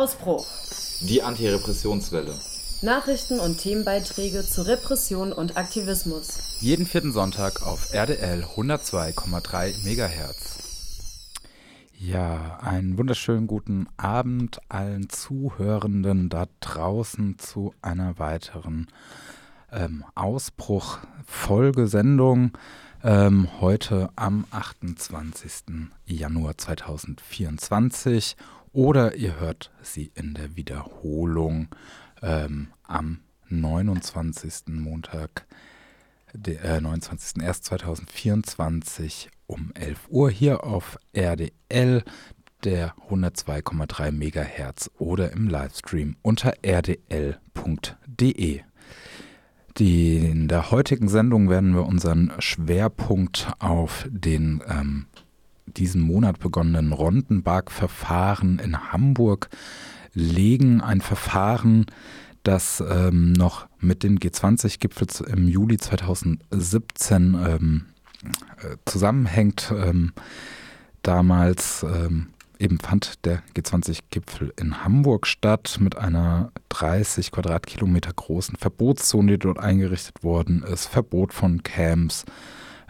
Ausbruch. Die Antirepressionswelle. Nachrichten und Themenbeiträge zu Repression und Aktivismus. Jeden vierten Sonntag auf RDL 102,3 MHz. Ja, einen wunderschönen guten Abend allen Zuhörenden da draußen zu einer weiteren ähm, Ausbruch-Folgesendung. Ähm, heute am 28. Januar 2024 oder ihr hört sie in der Wiederholung ähm, am 29. Montag, der äh, 29.01.2024 um 11 Uhr hier auf RDL der 102,3 MHz oder im Livestream unter rdl.de. in der heutigen Sendung werden wir unseren Schwerpunkt auf den ähm, diesen Monat begonnenen Rondenberg-Verfahren in Hamburg legen. Ein Verfahren, das ähm, noch mit dem G20-Gipfel im Juli 2017 ähm, äh, zusammenhängt. Ähm, damals ähm, eben fand der G20-Gipfel in Hamburg statt mit einer 30 Quadratkilometer großen Verbotszone, die dort eingerichtet worden ist, Verbot von Camps,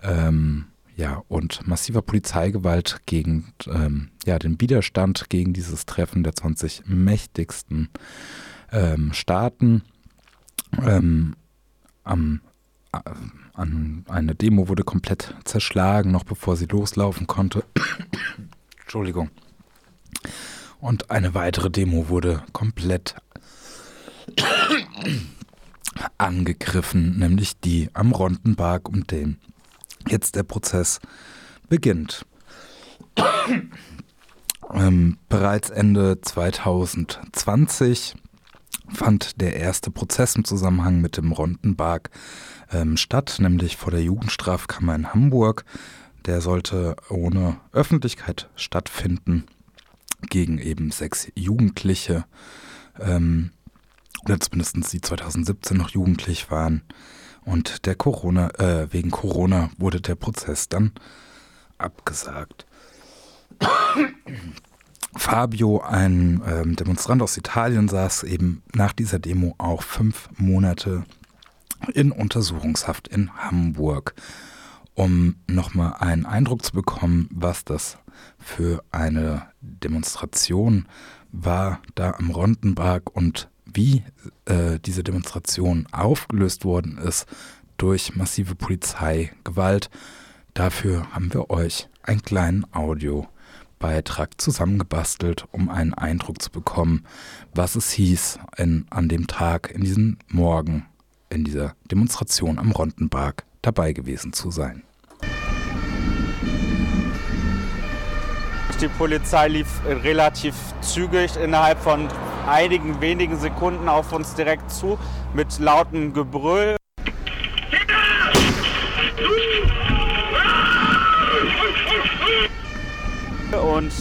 ähm, ja, und massiver Polizeigewalt gegen ähm, ja, den Widerstand gegen dieses Treffen der 20 mächtigsten ähm, Staaten. Ähm, am, äh, an eine Demo wurde komplett zerschlagen, noch bevor sie loslaufen konnte. Entschuldigung. Und eine weitere Demo wurde komplett angegriffen, nämlich die am Rondenberg, um den jetzt der Prozess beginnt. ähm, bereits Ende 2020 fand der erste Prozess im Zusammenhang mit dem Rondenberg ähm, statt, nämlich vor der Jugendstrafkammer in Hamburg. Der sollte ohne Öffentlichkeit stattfinden gegen eben sechs Jugendliche, ähm, oder zumindest die 2017 noch jugendlich waren. Und der Corona, äh, wegen Corona wurde der Prozess dann abgesagt. Fabio, ein ähm, Demonstrant aus Italien, saß eben nach dieser Demo auch fünf Monate in Untersuchungshaft in Hamburg, um nochmal einen Eindruck zu bekommen, was das für eine Demonstration war da am Rondenberg und wie äh, diese Demonstration aufgelöst worden ist durch massive Polizeigewalt. Dafür haben wir euch einen kleinen Audiobeitrag zusammengebastelt, um einen Eindruck zu bekommen, was es hieß in, an dem Tag, in diesem Morgen, in dieser Demonstration am Rondenberg dabei gewesen zu sein. Die Polizei lief relativ zügig innerhalb von einigen wenigen Sekunden auf uns direkt zu mit lautem Gebrüll. Und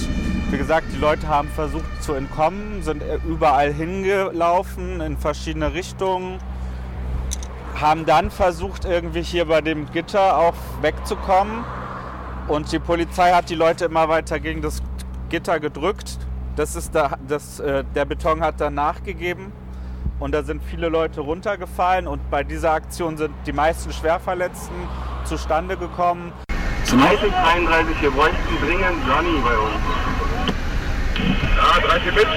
wie gesagt, die Leute haben versucht zu entkommen, sind überall hingelaufen in verschiedene Richtungen, haben dann versucht, irgendwie hier bei dem Gitter auch wegzukommen. Und die Polizei hat die Leute immer weiter gegen das Gitter gedrückt. Das ist da, das, äh, der Beton hat dann nachgegeben und da sind viele Leute runtergefallen und bei dieser Aktion sind die meisten Schwerverletzten zustande gekommen. 30, 33, wir bräuchten dringend Johnny bei uns. Ja, 30 mit.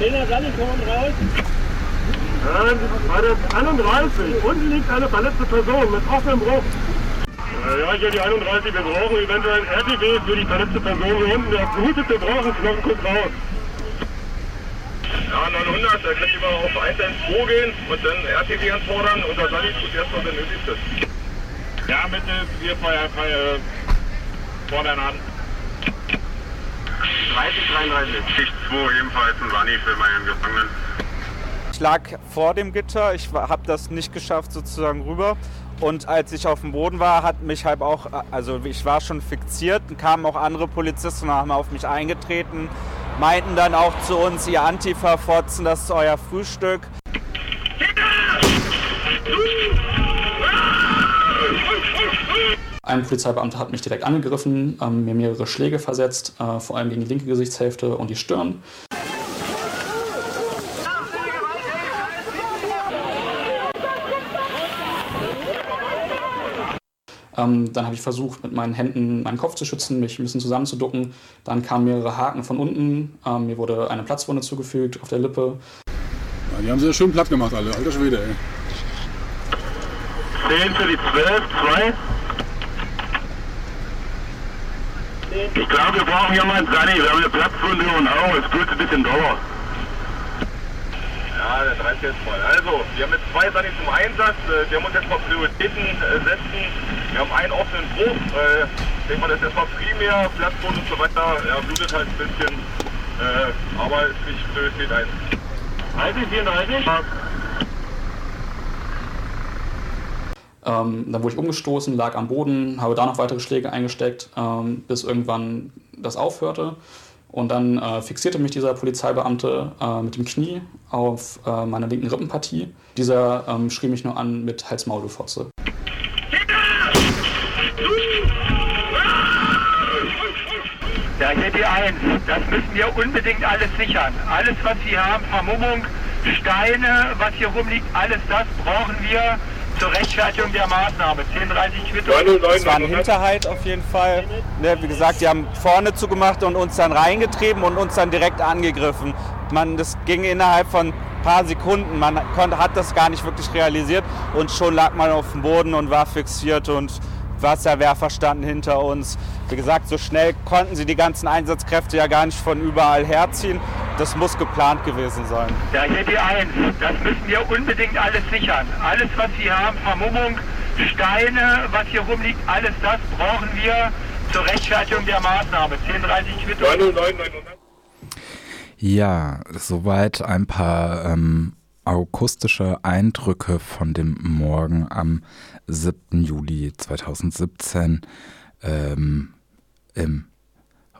10er Johnny, kommen raus. Ja, bei der 31, unten liegt eine verletzte Person mit offenem Bruch. Ja, hier die 31, wir brauchen eventuell ein RTW für die verletzte Person hier unten. Der blutete Knochen, guckt raus. Ja, 900, da könnt ihr mal auf 112 gehen und dann RTW anfordern und dann tut erstmal, wenn nötig ist. Ja, bitte, wir Feuer, Feuer, fordern an. 30, 33. Schicht 2 ebenfalls ein Sani für meinen Gefangenen. Ich lag vor dem Gitter, ich habe das nicht geschafft sozusagen rüber. Und als ich auf dem Boden war, hat mich halt auch, also ich war schon fixiert, kamen auch andere Polizisten und haben auf mich eingetreten, meinten dann auch zu uns, ihr Antifa-Fotzen, das ist euer Frühstück. Ein Polizeibeamter hat mich direkt angegriffen, ähm, mir mehrere Schläge versetzt, äh, vor allem gegen die linke Gesichtshälfte und die Stirn. Ähm, dann habe ich versucht, mit meinen Händen meinen Kopf zu schützen, mich ein bisschen zusammenzuducken. Dann kamen mehrere Haken von unten. Ähm, mir wurde eine Platzwunde zugefügt auf der Lippe. Ja, die haben sie ja schön platt gemacht, alle. Alter Schwede, ey. 10 für die 12, 2. Ich glaube, wir brauchen hier mal einen Sunny. Wir haben eine Platzwunde und auch. Es tut ein bisschen Dauer. Ja, der 30 ist voll. Also, wir haben jetzt zwei Sunny zum Einsatz. Äh, Wir haben uns jetzt mal Prioritäten äh, setzen. Wir haben einen offenen Bruch. Äh, Ich denke mal, das ist erstmal primär, Platzwunde und so weiter. Ja, blutet halt ein bisschen. Aber ist nicht Priorität 1. 30, 34. Ähm, dann wurde ich umgestoßen, lag am Boden, habe da noch weitere Schläge eingesteckt, ähm, bis irgendwann das aufhörte. Und dann äh, fixierte mich dieser Polizeibeamte äh, mit dem Knie auf äh, meiner linken Rippenpartie. Dieser ähm, schrie mich nur an mit Hals-Maul, du Fotze. Ja, hier die 1. Das müssen wir unbedingt alles sichern. Alles, was wir haben, Vermummung, Steine, was hier rumliegt, alles das brauchen wir zur Rechtfertigung der Maßnahme. 1030 Quittung. Es war ein Hinterhalt auf jeden Fall. Ne, wie gesagt, die haben vorne zugemacht und uns dann reingetrieben und uns dann direkt angegriffen. Man, das ging innerhalb von ein paar Sekunden. Man konnte, hat das gar nicht wirklich realisiert und schon lag man auf dem Boden und war fixiert und Wasserwerfer standen hinter uns. Wie gesagt, so schnell konnten sie die ganzen Einsatzkräfte ja gar nicht von überall herziehen. Das muss geplant gewesen sein. Ja, hier die 1. Das müssen wir unbedingt alles sichern. Alles, was wir haben, Vermummung, Steine, was hier rumliegt, alles das brauchen wir zur Rechtfertigung der Maßnahme. 1030 Quittung. 909, Ja, soweit ein paar ähm, akustische Eindrücke von dem Morgen am 7. Juli 2017 ähm, im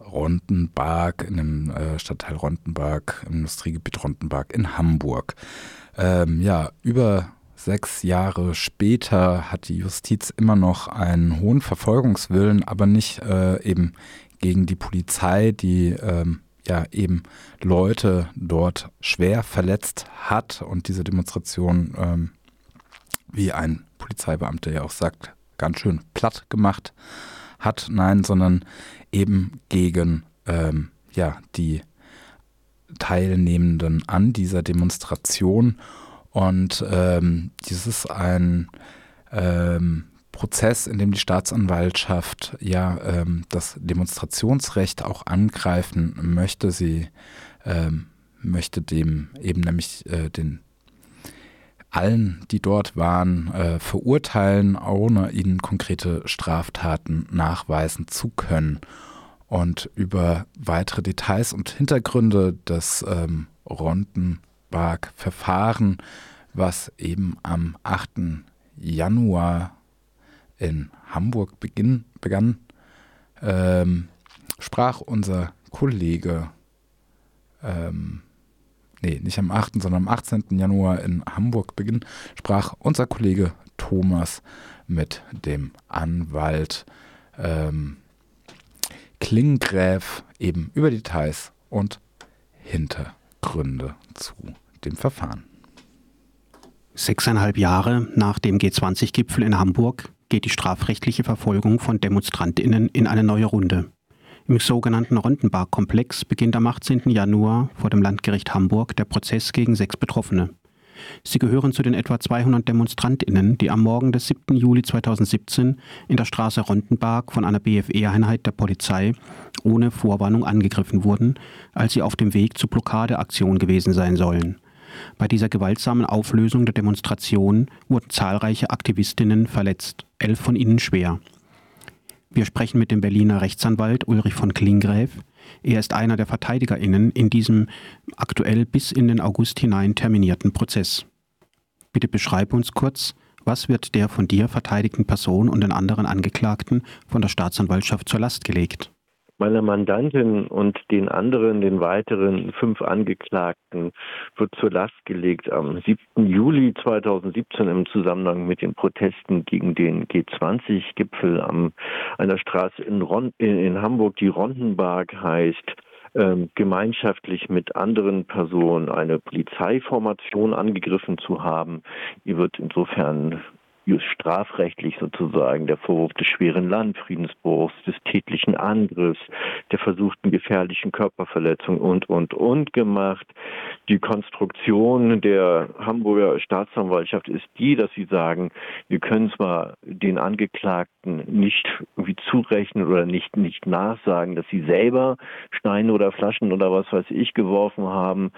Rondenberg, in dem äh, Stadtteil Rondenberg, im Industriegebiet Rondenberg in Hamburg. Ähm, ja, über sechs Jahre später hat die Justiz immer noch einen hohen Verfolgungswillen, aber nicht äh, eben gegen die Polizei, die ähm, ja eben Leute dort schwer verletzt hat und diese Demonstration, ähm, wie ein Polizeibeamter ja auch sagt, ganz schön platt gemacht hat. Nein, sondern eben gegen ähm, ja, die Teilnehmenden an dieser Demonstration. Und ähm, dies ist ein ähm, Prozess, in dem die Staatsanwaltschaft ja ähm, das Demonstrationsrecht auch angreifen möchte. Sie ähm, möchte dem eben nämlich äh, den allen, die dort waren, äh, verurteilen, ohne ihnen konkrete Straftaten nachweisen zu können. Und über weitere Details und Hintergründe des ähm, Rondenberg-Verfahren, was eben am 8. Januar in Hamburg beginn, begann, ähm, sprach unser Kollege, ähm, nee, nicht am 8., sondern am 18. Januar in Hamburg beginn, sprach unser Kollege Thomas mit dem Anwalt ähm, Klingräf eben über Details und Hintergründe zu dem Verfahren. Sechseinhalb Jahre nach dem G20-Gipfel in Hamburg geht die strafrechtliche Verfolgung von DemonstrantInnen in eine neue Runde. Im sogenannten Rondenberg-Komplex beginnt am 18. Januar vor dem Landgericht Hamburg der Prozess gegen sechs Betroffene. Sie gehören zu den etwa 200 DemonstrantInnen, die am Morgen des 7. Juli 2017 in der Straße Rondenberg von einer BFE-Einheit der Polizei ohne Vorwarnung angegriffen wurden, als sie auf dem Weg zur Blockadeaktion gewesen sein sollen. Bei dieser gewaltsamen Auflösung der Demonstration wurden zahlreiche Aktivistinnen verletzt, elf von ihnen schwer. Wir sprechen mit dem Berliner Rechtsanwalt Ulrich von Klingräf. Er ist einer der VerteidigerInnen in diesem aktuell bis in den August hinein terminierten Prozess. Bitte beschreibe uns kurz, was wird der von dir verteidigten Person und den anderen Angeklagten von der Staatsanwaltschaft zur Last gelegt? Meiner Mandantin und den anderen, den weiteren fünf Angeklagten, wird zur Last gelegt am 7. Juli 2017 im Zusammenhang mit den Protesten gegen den G20-Gipfel an einer Straße in, Ron in, in Hamburg, die Rondenberg heißt, ähm, gemeinschaftlich mit anderen Personen eine Polizeiformation angegriffen zu haben. Die wird insofern strafrechtlich sozusagen der Vorwurf des schweren Landfriedensbruchs, des tätlichen Angriffs, der versuchten gefährlichen Körperverletzung und, und, und gemacht. Die Konstruktion der Hamburger Staatsanwaltschaft ist die, dass sie sagen, wir können zwar den Angeklagten nicht irgendwie zurechnen oder nicht, nicht nachsagen, dass sie selber Steine oder Flaschen oder was weiß ich geworfen haben.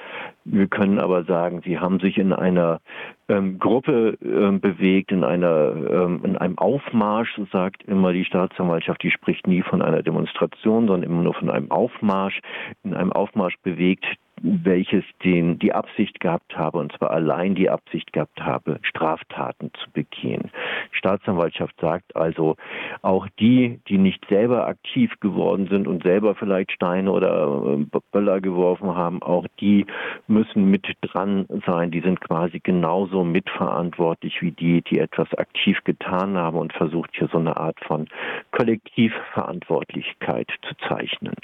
Wir können aber sagen, sie haben sich in einer ähm, Gruppe ähm, bewegt, in einer ähm, in einem Aufmarsch, so sagt immer die Staatsanwaltschaft, die spricht nie von einer Demonstration, sondern immer nur von einem Aufmarsch, in einem Aufmarsch bewegt, welches den, die Absicht gehabt habe, und zwar allein die Absicht gehabt habe, Straftaten zu begehen. Die Staatsanwaltschaft sagt also, auch die, die nicht selber aktiv geworden sind und selber vielleicht Steine oder äh, Böller geworfen haben, auch die müssen mit dran sein. Die sind quasi genauso mitverantwortlich wie die, die etwas aktiv getan haben und versucht hier so eine Art von Kollektivverantwortlichkeit zu zeichnen.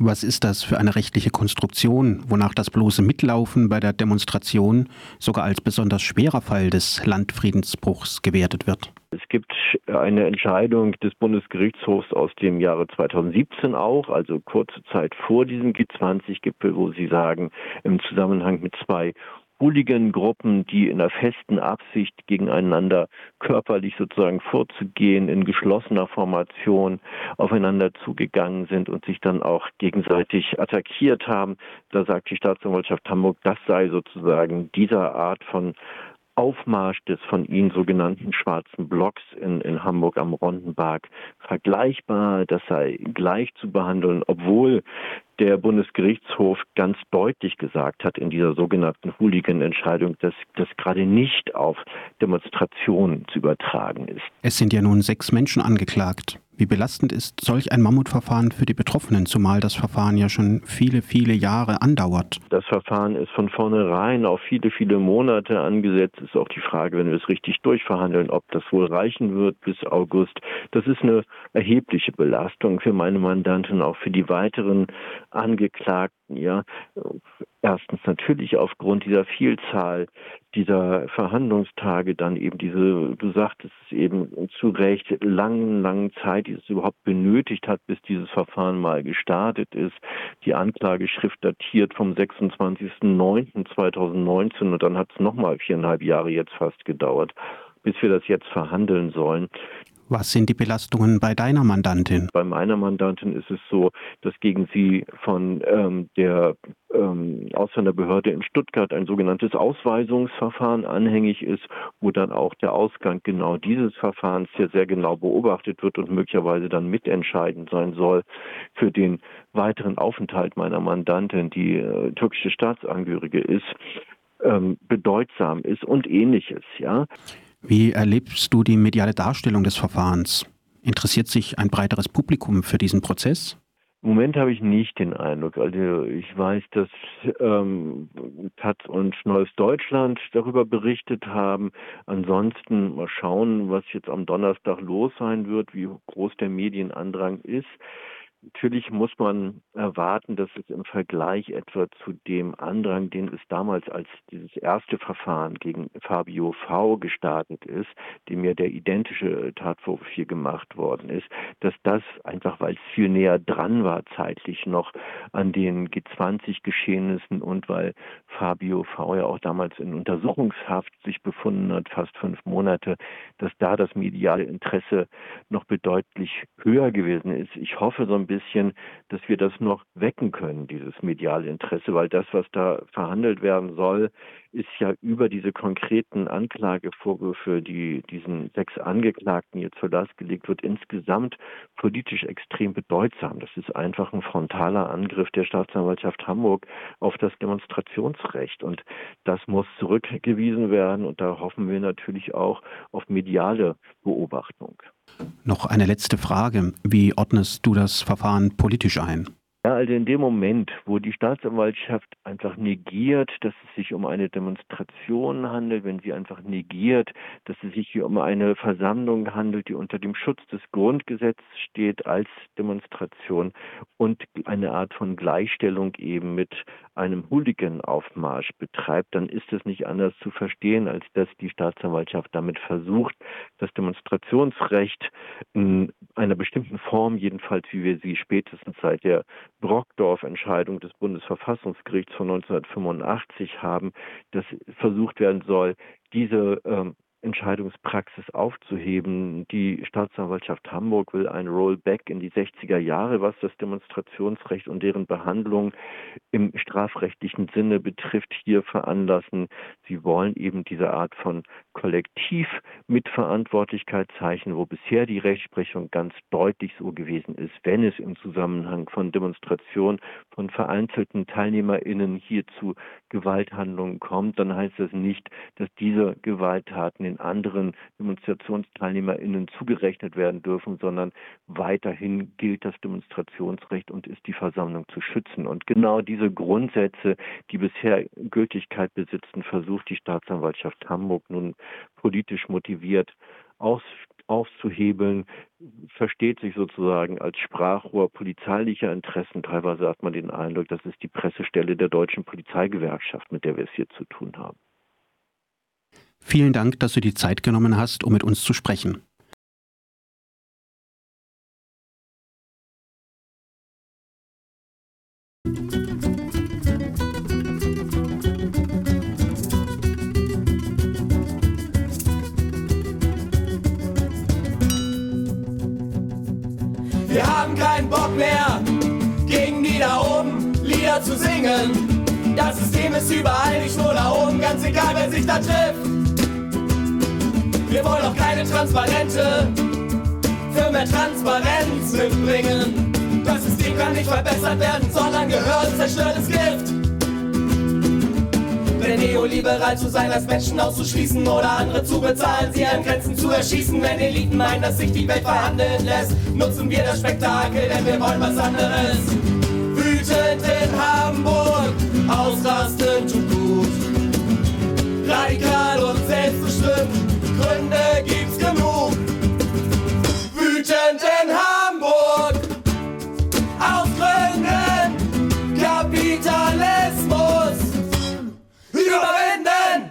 Was ist das für eine rechtliche Konstruktion, wonach das bloße Mitlaufen bei der Demonstration sogar als besonders schwerer Fall des Landfriedensbruchs gewertet wird? Es gibt eine Entscheidung des Bundesgerichtshofs aus dem Jahre 2017 auch, also kurze Zeit vor diesem G20-Gipfel, wo sie sagen, im Zusammenhang mit zwei Hooligan-Gruppen, die in der festen Absicht gegeneinander körperlich sozusagen vorzugehen, in geschlossener Formation aufeinander zugegangen sind und sich dann auch gegenseitig attackiert haben. Da sagt die Staatsanwaltschaft Hamburg, das sei sozusagen dieser Art von Aufmarsch des von Ihnen sogenannten schwarzen Blocks in, in Hamburg am Rondenberg vergleichbar, das sei gleich zu behandeln, obwohl der Bundesgerichtshof ganz deutlich gesagt hat in dieser sogenannten Hooligan-Entscheidung, dass das gerade nicht auf Demonstrationen zu übertragen ist. Es sind ja nun sechs Menschen angeklagt. Wie belastend ist solch ein Mammutverfahren für die Betroffenen, zumal das Verfahren ja schon viele, viele Jahre andauert? Das Verfahren ist von vornherein auf viele, viele Monate angesetzt. Ist auch die Frage, wenn wir es richtig durchverhandeln, ob das wohl reichen wird bis August. Das ist eine erhebliche Belastung für meine Mandanten, auch für die weiteren Angeklagten, ja. Erstens natürlich aufgrund dieser Vielzahl dieser Verhandlungstage dann eben diese, du sagtest es eben zu Recht, langen, langen Zeit, die es überhaupt benötigt hat, bis dieses Verfahren mal gestartet ist. Die Anklageschrift datiert vom 26.09.2019 und dann hat es nochmal viereinhalb Jahre jetzt fast gedauert bis wir das jetzt verhandeln sollen. Was sind die Belastungen bei deiner Mandantin? Bei meiner Mandantin ist es so, dass gegen sie von ähm, der ähm, Ausländerbehörde in Stuttgart ein sogenanntes Ausweisungsverfahren anhängig ist, wo dann auch der Ausgang genau dieses Verfahrens hier sehr genau beobachtet wird und möglicherweise dann mitentscheidend sein soll für den weiteren Aufenthalt meiner Mandantin, die äh, türkische Staatsangehörige ist ähm, bedeutsam ist und ähnliches, ja. Wie erlebst du die mediale Darstellung des Verfahrens? Interessiert sich ein breiteres Publikum für diesen Prozess? Im Moment habe ich nicht den Eindruck. Also ich weiß, dass ähm, und Neues Deutschland darüber berichtet haben. Ansonsten mal schauen, was jetzt am Donnerstag los sein wird, wie groß der Medienandrang ist. Natürlich muss man erwarten, dass es im Vergleich etwa zu dem Andrang, den es damals als dieses erste Verfahren gegen Fabio V gestartet ist, dem ja der identische Tatvorwurf hier gemacht worden ist, dass das einfach, weil es viel näher dran war zeitlich noch an den G20-Geschehnissen und weil Fabio V ja auch damals in Untersuchungshaft sich befunden hat, fast fünf Monate, dass da das mediale Interesse noch bedeutlich höher gewesen ist. Ich hoffe so ein bisschen, bisschen, dass wir das noch wecken können, dieses mediale Interesse, weil das, was da verhandelt werden soll, ist ja über diese konkreten Anklagevorwürfe, die diesen sechs Angeklagten jetzt zur Last gelegt wird, insgesamt politisch extrem bedeutsam. Das ist einfach ein frontaler Angriff der Staatsanwaltschaft Hamburg auf das Demonstrationsrecht. Und das muss zurückgewiesen werden. Und da hoffen wir natürlich auch auf mediale Beobachtung. Noch eine letzte Frage. Wie ordnest du das Verfahren politisch ein? Ja, Also in dem Moment, wo die Staatsanwaltschaft einfach negiert, dass es sich um eine Demonstration handelt, wenn sie einfach negiert, dass es sich hier um eine Versammlung handelt, die unter dem Schutz des Grundgesetzes steht als Demonstration und eine Art von Gleichstellung eben mit einem Hooligan-Aufmarsch betreibt, dann ist es nicht anders zu verstehen, als dass die Staatsanwaltschaft damit versucht, das Demonstrationsrecht in einer bestimmten Form, jedenfalls wie wir sie spätestens seit der Brockdorf-Entscheidung des Bundesverfassungsgerichts von 1985 haben, dass versucht werden soll, diese ähm, Entscheidungspraxis aufzuheben. Die Staatsanwaltschaft Hamburg will ein Rollback in die 60er Jahre, was das Demonstrationsrecht und deren Behandlung im strafrechtlichen Sinne betrifft, hier veranlassen. Sie wollen eben diese Art von Kollektiv mit Verantwortlichkeit zeichnen, wo bisher die Rechtsprechung ganz deutlich so gewesen ist, wenn es im Zusammenhang von Demonstrationen von vereinzelten TeilnehmerInnen hier zu Gewalthandlungen kommt, dann heißt das nicht, dass diese Gewalttaten in den anderen DemonstrationsteilnehmerInnen zugerechnet werden dürfen, sondern weiterhin gilt das Demonstrationsrecht und ist die Versammlung zu schützen. Und genau diese Grundsätze, die bisher Gültigkeit besitzen, versucht die Staatsanwaltschaft Hamburg nun politisch motiviert aus, aufzuhebeln, versteht sich sozusagen als Sprachrohr polizeilicher Interessen. Teilweise hat man den Eindruck, das ist die Pressestelle der deutschen Polizeigewerkschaft, mit der wir es hier zu tun haben. Vielen Dank, dass du die Zeit genommen hast, um mit uns zu sprechen. Wir haben keinen Bock mehr, gegen die da oben Lieder zu singen. Das System ist überall, nicht nur da oben, ganz egal, wer sich da trifft. Wir wollen auch keine Transparente für mehr Transparenz mitbringen. Das System kann nicht verbessert werden, sondern gehört zerstörtes Gift. Denn neoliberal zu sein, als Menschen auszuschließen oder andere zu bezahlen, sie an Grenzen zu erschießen. Wenn Eliten meinen, dass sich die Welt verhandeln lässt, nutzen wir das Spektakel, denn wir wollen was anderes. Wütend in Hamburg, ausrasten tut gut. Radikal und selbstbestimmt Gründe gibt's genug. Wütend in Hamburg, aus Gründen Kapitalismus überwinden.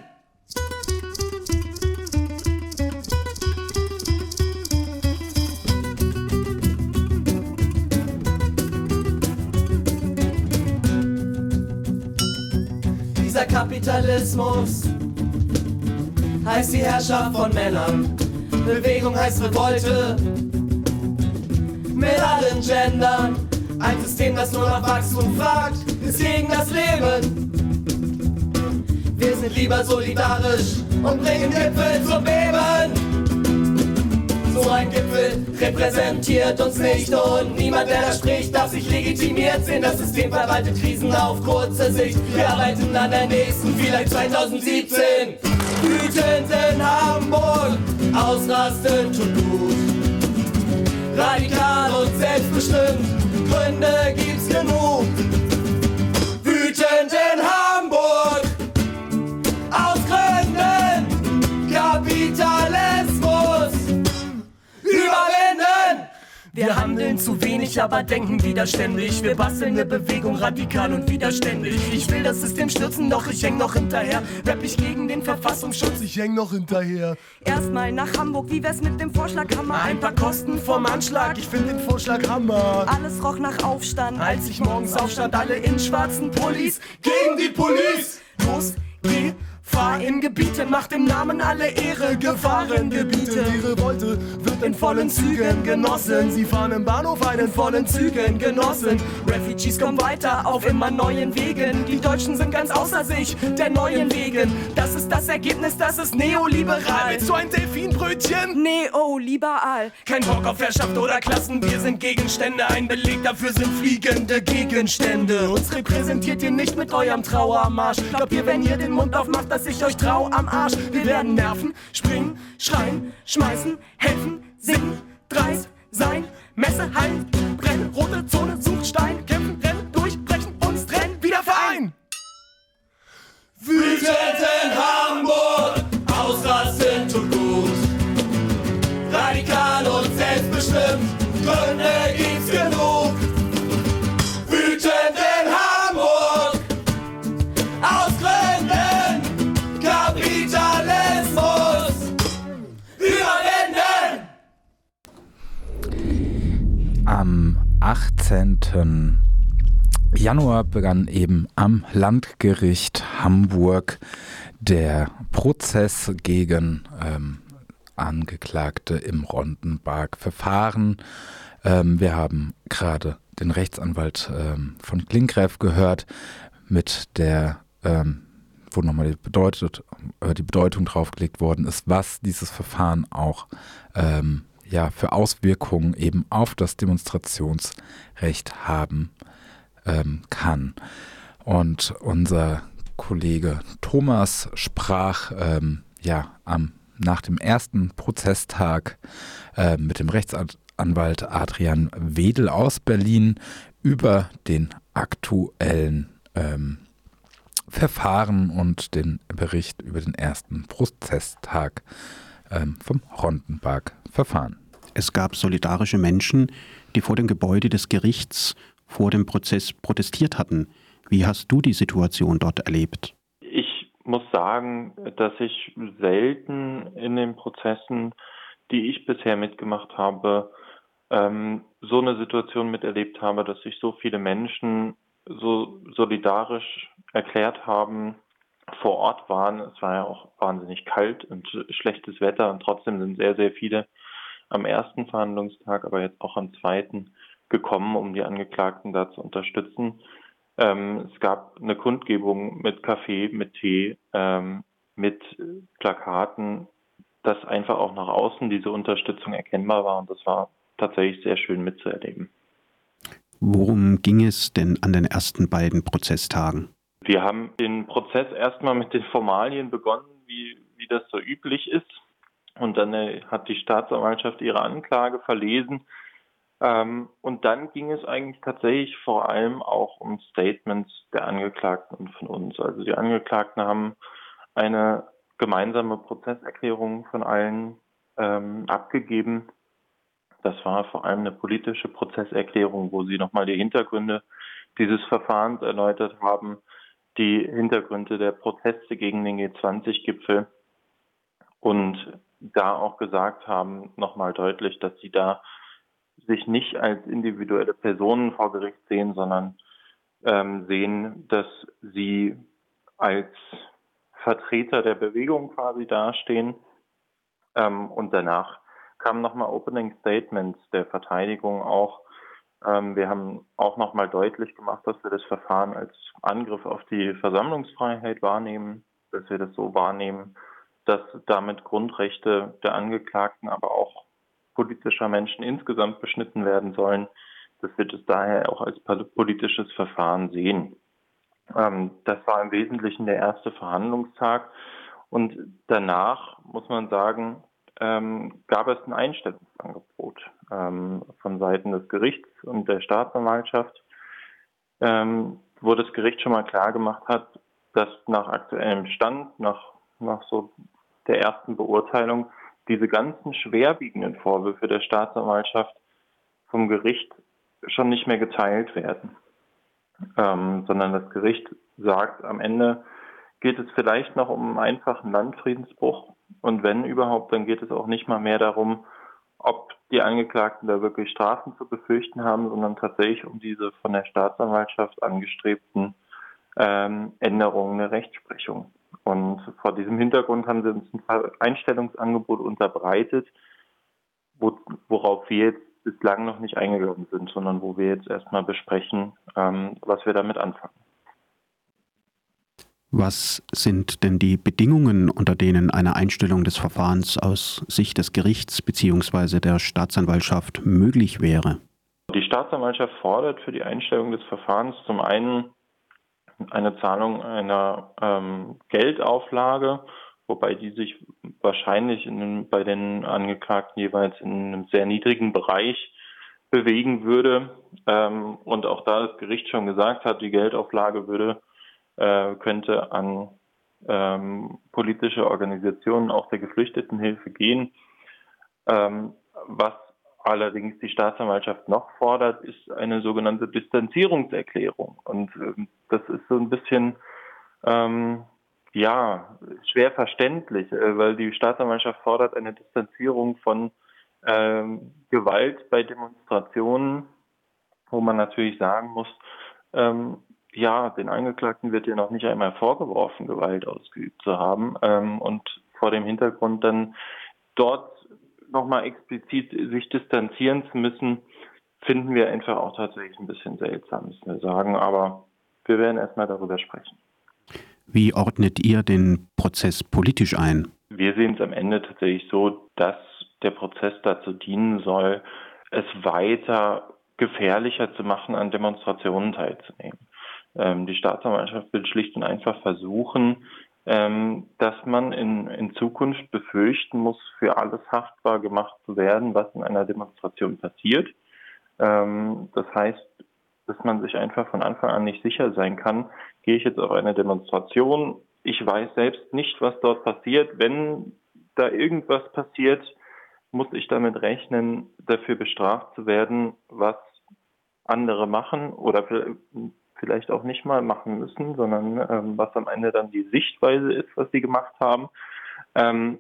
Dieser Kapitalismus heißt die Herrschaft von Männern. Bewegung heißt Revolte. Mit allen Gendern. Ein System, das nur nach Wachstum fragt, ist gegen das Leben. Wir sind lieber solidarisch und bringen Gipfel zum Beben. So ein Gipfel repräsentiert uns nicht und niemand, der da spricht, darf sich legitimiert sehen. Das System verwaltet Krisen auf kurze Sicht. Wir arbeiten an der nächsten, vielleicht 2017. Wütend in Hamburg, ausrasten tut gut. Radikal und selbstbestimmt, Gründe gibt's genug. Wütend in Hamburg, Wir handeln zu wenig, aber denken widerständig. Wir basteln eine Bewegung radikal und widerständig. Ich will das System stürzen, doch ich häng noch hinterher. Rapp ich gegen den Verfassungsschutz, ich häng noch hinterher. Erstmal nach Hamburg, wie wär's mit dem Vorschlag Hammer? Ein paar Kosten vom Anschlag, ich find den Vorschlag Hammer. Alles roch nach Aufstand. Als ich morgens aufstand, alle in schwarzen Pullis gegen die Police. Los, geh, fahr in Gebiete, macht im Namen alle Ehre, Gefahrengebiete. Die Revolte wird in vollen Zügen genossen. Sie fahren im Bahnhof ein in vollen Zügen genossen. Refugees kommen weiter auf immer neuen Wegen. Die Deutschen sind ganz außer sich der neuen Wegen. Das ist das Ergebnis, das ist neoliberal. Willst du ein Delfinbrötchen? Neoliberal. Kein Bock auf Herrschaft oder Klassen, wir sind Gegenstände. Ein Beleg dafür sind fliegende Gegenstände. Uns repräsentiert ihr nicht mit eurem Trauermarsch. Glaubt ihr, wenn ihr den Mund aufmacht, dass ich euch trau am Arsch. Wir werden nerven, springen, schreien, schmeißen, helfen, singen, dreist sein, Messe halten, brennen, rote Zone, sucht Stein, kämpfen, rennen, durchbrechen, uns trennen, wieder Verein! Wütend in Hamburg, ausrasten tut gut. Radikal und selbstbestimmt, gründe ich Januar begann eben am Landgericht Hamburg der Prozess gegen ähm, Angeklagte im Rondenberg-Verfahren. Ähm, wir haben gerade den Rechtsanwalt ähm, von Klinkreff gehört mit der ähm, wo nochmal bedeutet, äh, die Bedeutung draufgelegt worden ist, was dieses Verfahren auch ähm, ja, für Auswirkungen eben auf das Demonstrationsrecht haben ähm, kann. Und unser Kollege Thomas sprach ähm, ja am, nach dem ersten Prozesstag äh, mit dem Rechtsanwalt Adrian Wedel aus Berlin über den aktuellen ähm, Verfahren und den Bericht über den ersten Prozesstag ähm, vom Rondenberg-Verfahren. Es gab solidarische Menschen, die vor dem Gebäude des Gerichts vor dem Prozess protestiert hatten. Wie hast du die Situation dort erlebt? Ich muss sagen, dass ich selten in den Prozessen, die ich bisher mitgemacht habe, ähm, so eine Situation miterlebt habe, dass sich so viele Menschen so solidarisch erklärt haben, vor Ort waren. Es war ja auch wahnsinnig kalt und schlechtes Wetter und trotzdem sind sehr, sehr viele am ersten Verhandlungstag, aber jetzt auch am zweiten gekommen, um die Angeklagten da zu unterstützen. Ähm, es gab eine Kundgebung mit Kaffee, mit Tee, ähm, mit Plakaten, dass einfach auch nach außen diese Unterstützung erkennbar war und das war tatsächlich sehr schön mitzuerleben. Worum ging es denn an den ersten beiden Prozesstagen? Wir haben den Prozess erstmal mit den Formalien begonnen, wie, wie das so üblich ist. Und dann äh, hat die Staatsanwaltschaft ihre Anklage verlesen. Ähm, und dann ging es eigentlich tatsächlich vor allem auch um Statements der Angeklagten und von uns. Also die Angeklagten haben eine gemeinsame Prozesserklärung von allen ähm, abgegeben. Das war vor allem eine politische Prozesserklärung, wo sie nochmal die Hintergründe dieses Verfahrens erläutert haben die Hintergründe der Proteste gegen den G20-Gipfel und da auch gesagt haben, nochmal deutlich, dass sie da sich nicht als individuelle Personen vor Gericht sehen, sondern ähm, sehen, dass sie als Vertreter der Bewegung quasi dastehen. Ähm, und danach kamen nochmal Opening Statements der Verteidigung auch ähm, wir haben auch nochmal deutlich gemacht, dass wir das Verfahren als Angriff auf die Versammlungsfreiheit wahrnehmen, dass wir das so wahrnehmen, dass damit Grundrechte der Angeklagten, aber auch politischer Menschen insgesamt beschnitten werden sollen, dass wir das daher auch als politisches Verfahren sehen. Ähm, das war im Wesentlichen der erste Verhandlungstag. Und danach muss man sagen, ähm, gab es ein Einstellungsangebot ähm, von Seiten des Gerichts und der Staatsanwaltschaft, ähm, wo das Gericht schon mal klar gemacht hat, dass nach aktuellem Stand, nach, nach so der ersten Beurteilung, diese ganzen schwerwiegenden Vorwürfe der Staatsanwaltschaft vom Gericht schon nicht mehr geteilt werden, ähm, sondern das Gericht sagt, am Ende geht es vielleicht noch um einen einfachen Landfriedensbruch und wenn überhaupt, dann geht es auch nicht mal mehr darum, ob die Angeklagten da wirklich Strafen zu befürchten haben, sondern tatsächlich um diese von der Staatsanwaltschaft angestrebten ähm, Änderungen der Rechtsprechung. Und vor diesem Hintergrund haben sie uns ein Einstellungsangebot unterbreitet, wo, worauf wir jetzt bislang noch nicht eingegangen sind, sondern wo wir jetzt erstmal besprechen, ähm, was wir damit anfangen. Was sind denn die Bedingungen, unter denen eine Einstellung des Verfahrens aus Sicht des Gerichts bzw. der Staatsanwaltschaft möglich wäre? Die Staatsanwaltschaft fordert für die Einstellung des Verfahrens zum einen eine Zahlung einer ähm, Geldauflage, wobei die sich wahrscheinlich in, bei den Angeklagten jeweils in einem sehr niedrigen Bereich bewegen würde. Ähm, und auch da das Gericht schon gesagt hat, die Geldauflage würde äh, könnte an ähm, politische Organisationen auch der Geflüchtetenhilfe gehen. Ähm, was allerdings die Staatsanwaltschaft noch fordert, ist eine sogenannte Distanzierungserklärung. Und ähm, das ist so ein bisschen ähm, ja schwer verständlich, äh, weil die Staatsanwaltschaft fordert eine Distanzierung von ähm, Gewalt bei Demonstrationen wo man natürlich sagen muss, ähm, ja, den Angeklagten wird ja noch nicht einmal vorgeworfen, Gewalt ausgeübt zu haben. Ähm, und vor dem Hintergrund dann dort nochmal explizit sich distanzieren zu müssen, finden wir einfach auch tatsächlich ein bisschen seltsam, müssen wir sagen. Aber wir werden erstmal darüber sprechen. Wie ordnet ihr den Prozess politisch ein? Wir sehen es am Ende tatsächlich so, dass der Prozess dazu dienen soll, es weiter gefährlicher zu machen, an Demonstrationen teilzunehmen. Ähm, die Staatsanwaltschaft will schlicht und einfach versuchen, ähm, dass man in, in Zukunft befürchten muss, für alles haftbar gemacht zu werden, was in einer Demonstration passiert. Ähm, das heißt, dass man sich einfach von Anfang an nicht sicher sein kann, gehe ich jetzt auf eine Demonstration, ich weiß selbst nicht, was dort passiert. Wenn da irgendwas passiert, muss ich damit rechnen, dafür bestraft zu werden, was andere machen oder vielleicht auch nicht mal machen müssen, sondern ähm, was am Ende dann die Sichtweise ist, was sie gemacht haben. Ähm,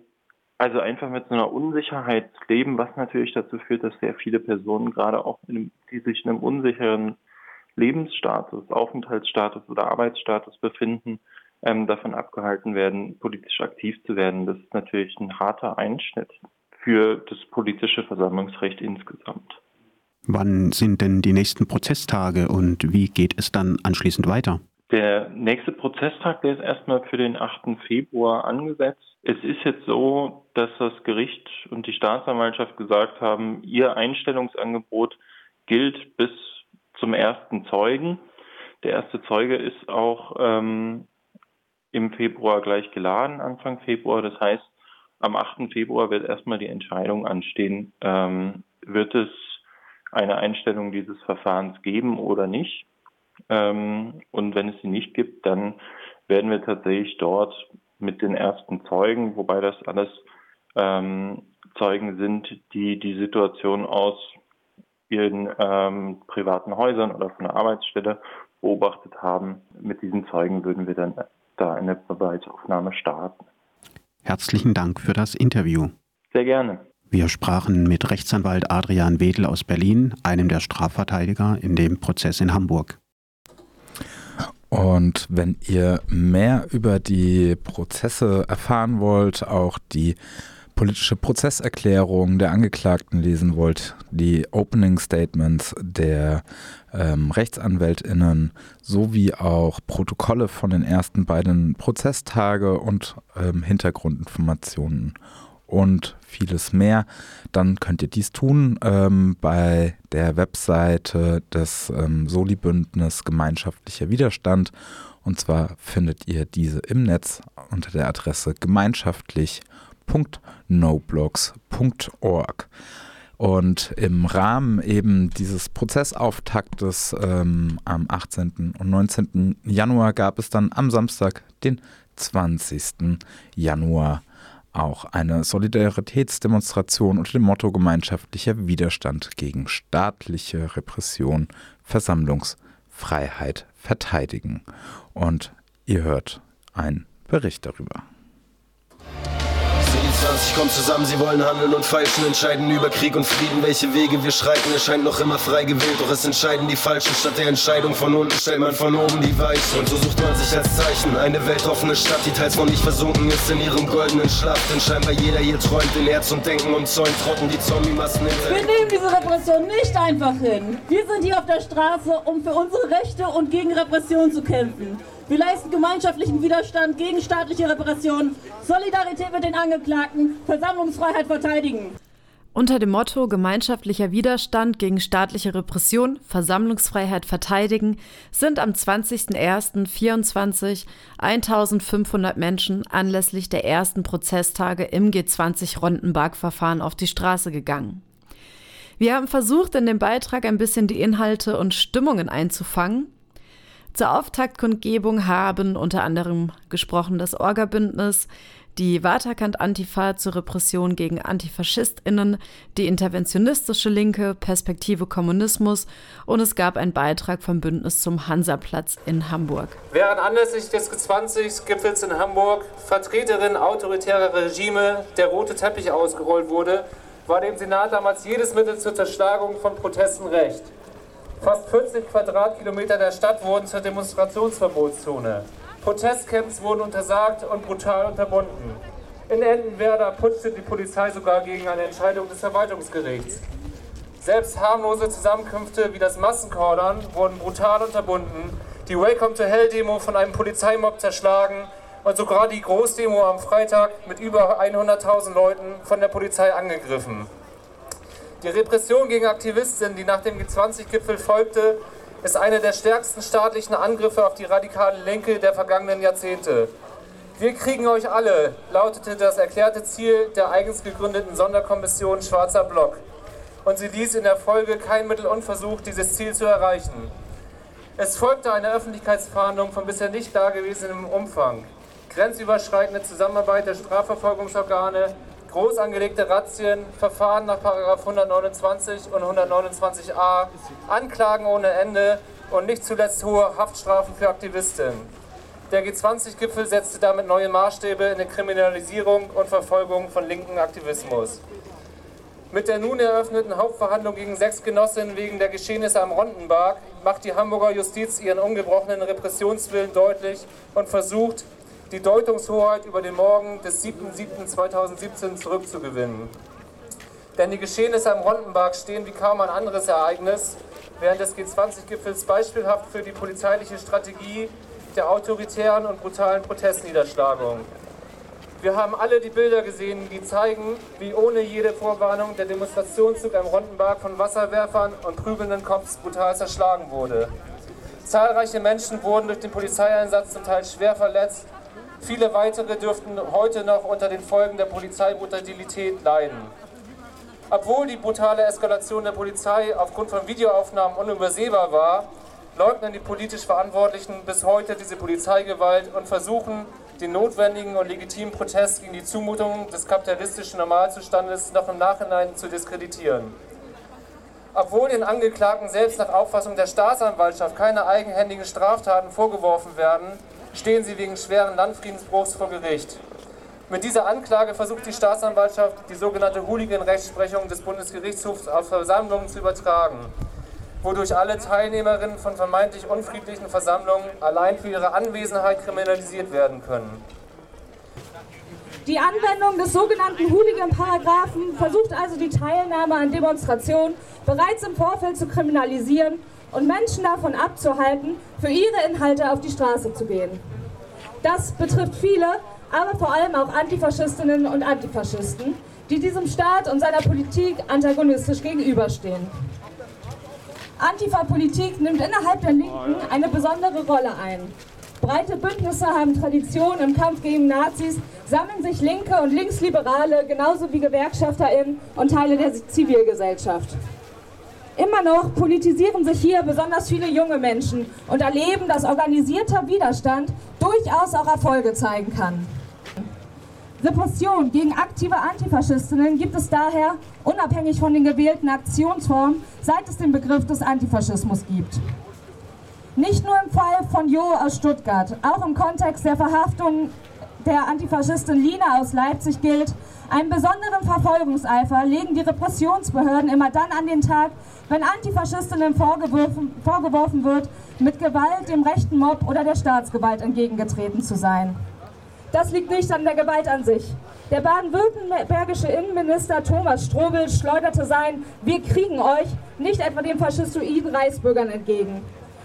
also einfach mit so einer Unsicherheit leben, was natürlich dazu führt, dass sehr viele Personen, gerade auch in, die sich in einem unsicheren Lebensstatus, Aufenthaltsstatus oder Arbeitsstatus befinden, ähm, davon abgehalten werden, politisch aktiv zu werden. Das ist natürlich ein harter Einschnitt für das politische Versammlungsrecht insgesamt. Wann sind denn die nächsten Prozesstage und wie geht es dann anschließend weiter? Der nächste Prozesstag, der ist erstmal für den 8. Februar angesetzt. Es ist jetzt so, dass das Gericht und die Staatsanwaltschaft gesagt haben, ihr Einstellungsangebot gilt bis zum ersten Zeugen. Der erste Zeuge ist auch ähm, im Februar gleich geladen, Anfang Februar. Das heißt, am 8. Februar wird erstmal die Entscheidung anstehen, ähm, wird es eine Einstellung dieses Verfahrens geben oder nicht. Ähm, und wenn es sie nicht gibt, dann werden wir tatsächlich dort mit den ersten Zeugen, wobei das alles ähm, Zeugen sind, die die Situation aus ihren ähm, privaten Häusern oder von der Arbeitsstelle beobachtet haben. Mit diesen Zeugen würden wir dann da eine Beweisaufnahme starten. Herzlichen Dank für das Interview. Sehr gerne. Wir sprachen mit Rechtsanwalt Adrian Wedel aus Berlin, einem der Strafverteidiger in dem Prozess in Hamburg. Und wenn ihr mehr über die Prozesse erfahren wollt, auch die politische Prozesserklärung der Angeklagten lesen wollt, die Opening Statements der ähm, RechtsanwältInnen sowie auch Protokolle von den ersten beiden Prozesstage und ähm, Hintergrundinformationen und vieles mehr, dann könnt ihr dies tun ähm, bei der Webseite des ähm, Soli-Bündnis Gemeinschaftlicher Widerstand. Und zwar findet ihr diese im Netz unter der Adresse gemeinschaftlich.de www.noblogs.org. Und im Rahmen eben dieses Prozessauftaktes ähm, am 18. und 19. Januar gab es dann am Samstag, den 20. Januar, auch eine Solidaritätsdemonstration unter dem Motto gemeinschaftlicher Widerstand gegen staatliche Repression, Versammlungsfreiheit verteidigen. Und ihr hört einen Bericht darüber. 27 kommen zusammen, sie wollen handeln und feilschen, entscheiden über Krieg und Frieden, welche Wege wir schreiten. Es scheint noch immer frei gewählt, doch es entscheiden die Falschen. Statt der Entscheidung von unten stellt man von oben die Weichen. Und so sucht man sich als Zeichen eine weltoffene Stadt, die teils noch nicht versunken ist in ihrem goldenen Schlaf. Denn scheinbar jeder hier träumt in Herz und Denken und Zäunt trocken die Zombie-Massen hinter. Wir nehmen diese Repression nicht einfach hin. Wir sind hier auf der Straße, um für unsere Rechte und gegen Repression zu kämpfen. Wir leisten gemeinschaftlichen Widerstand gegen staatliche Repression, Solidarität mit den Angeklagten, Versammlungsfreiheit verteidigen. Unter dem Motto Gemeinschaftlicher Widerstand gegen staatliche Repression, Versammlungsfreiheit verteidigen sind am 20.01.24 1500 Menschen anlässlich der ersten Prozesstage im G20-Rondenberg-Verfahren auf die Straße gegangen. Wir haben versucht, in dem Beitrag ein bisschen die Inhalte und Stimmungen einzufangen zur Auftaktkundgebung haben unter anderem gesprochen das Orga-Bündnis, die Waterkant-Antifa zur Repression gegen AntifaschistInnen, die interventionistische Linke, Perspektive Kommunismus und es gab einen Beitrag vom Bündnis zum Hansaplatz in Hamburg. Während anlässlich des G20-Gipfels in Hamburg Vertreterinnen autoritärer Regime der rote Teppich ausgerollt wurde, war dem Senat damals jedes Mittel zur Zerschlagung von Protesten recht. Fast 40 Quadratkilometer der Stadt wurden zur Demonstrationsverbotszone. Protestcamps wurden untersagt und brutal unterbunden. In Entenwerder putschte die Polizei sogar gegen eine Entscheidung des Verwaltungsgerichts. Selbst harmlose Zusammenkünfte wie das Massenkordern wurden brutal unterbunden, die Welcome to Hell Demo von einem Polizeimob zerschlagen und sogar die Großdemo am Freitag mit über 100.000 Leuten von der Polizei angegriffen. Die Repression gegen Aktivistinnen, die nach dem G20-Gipfel folgte, ist einer der stärksten staatlichen Angriffe auf die radikale Linke der vergangenen Jahrzehnte. Wir kriegen euch alle, lautete das erklärte Ziel der eigens gegründeten Sonderkommission Schwarzer Block. Und sie ließ in der Folge kein Mittel unversucht, dieses Ziel zu erreichen. Es folgte eine Öffentlichkeitsfahndung von bisher nicht dagewesenem Umfang. Grenzüberschreitende Zusammenarbeit der Strafverfolgungsorgane, groß angelegte Razzien, Verfahren nach 129 und 129a, Anklagen ohne Ende und nicht zuletzt hohe Haftstrafen für Aktivistinnen. Der G20-Gipfel setzte damit neue Maßstäbe in der Kriminalisierung und Verfolgung von linken Aktivismus. Mit der nun eröffneten Hauptverhandlung gegen sechs Genossinnen wegen der Geschehnisse am Rondenberg macht die Hamburger Justiz ihren ungebrochenen Repressionswillen deutlich und versucht, die Deutungshoheit über den Morgen des 7.7.2017 zurückzugewinnen. Denn die Geschehnisse am Rondenberg stehen wie kaum ein anderes Ereignis während des G20-Gipfels beispielhaft für die polizeiliche Strategie der autoritären und brutalen Protestniederschlagung. Wir haben alle die Bilder gesehen, die zeigen, wie ohne jede Vorwarnung der Demonstrationszug am Rondenberg von Wasserwerfern und prügelnden Cops brutal zerschlagen wurde. Zahlreiche Menschen wurden durch den Polizeieinsatz zum Teil schwer verletzt Viele weitere dürften heute noch unter den Folgen der Polizeibrutalität leiden. Obwohl die brutale Eskalation der Polizei aufgrund von Videoaufnahmen unübersehbar war, leugnen die politisch Verantwortlichen bis heute diese Polizeigewalt und versuchen, den notwendigen und legitimen Protest gegen die Zumutungen des kapitalistischen Normalzustandes noch im Nachhinein zu diskreditieren. Obwohl den Angeklagten selbst nach Auffassung der Staatsanwaltschaft keine eigenhändigen Straftaten vorgeworfen werden, stehen sie wegen schweren Landfriedensbruchs vor Gericht. Mit dieser Anklage versucht die Staatsanwaltschaft, die sogenannte Hooligan-Rechtsprechung des Bundesgerichtshofs auf Versammlungen zu übertragen, wodurch alle Teilnehmerinnen von vermeintlich unfriedlichen Versammlungen allein für ihre Anwesenheit kriminalisiert werden können. Die Anwendung des sogenannten Hooligan-Paragraphen versucht also die Teilnahme an Demonstrationen bereits im Vorfeld zu kriminalisieren und Menschen davon abzuhalten, für ihre Inhalte auf die Straße zu gehen. Das betrifft viele, aber vor allem auch Antifaschistinnen und Antifaschisten, die diesem Staat und seiner Politik antagonistisch gegenüberstehen. Antifa-Politik nimmt innerhalb der Linken eine besondere Rolle ein. Breite Bündnisse haben Tradition im Kampf gegen Nazis, sammeln sich Linke und Linksliberale genauso wie GewerkschafterInnen und Teile der Zivilgesellschaft. Immer noch politisieren sich hier besonders viele junge Menschen und erleben, dass organisierter Widerstand durchaus auch Erfolge zeigen kann. Repression gegen aktive Antifaschistinnen gibt es daher, unabhängig von den gewählten Aktionsformen, seit es den Begriff des Antifaschismus gibt. Nicht nur im Fall von Jo aus Stuttgart, auch im Kontext der Verhaftung der Antifaschistin Lina aus Leipzig gilt, einen besonderen Verfolgungseifer legen die Repressionsbehörden immer dann an den Tag, wenn Antifaschistinnen vorgeworfen, vorgeworfen wird, mit Gewalt dem rechten Mob oder der Staatsgewalt entgegengetreten zu sein. Das liegt nicht an der Gewalt an sich. Der baden-württembergische Innenminister Thomas Strobel schleuderte sein Wir kriegen euch nicht etwa den faschistoiden Reichsbürgern entgegen.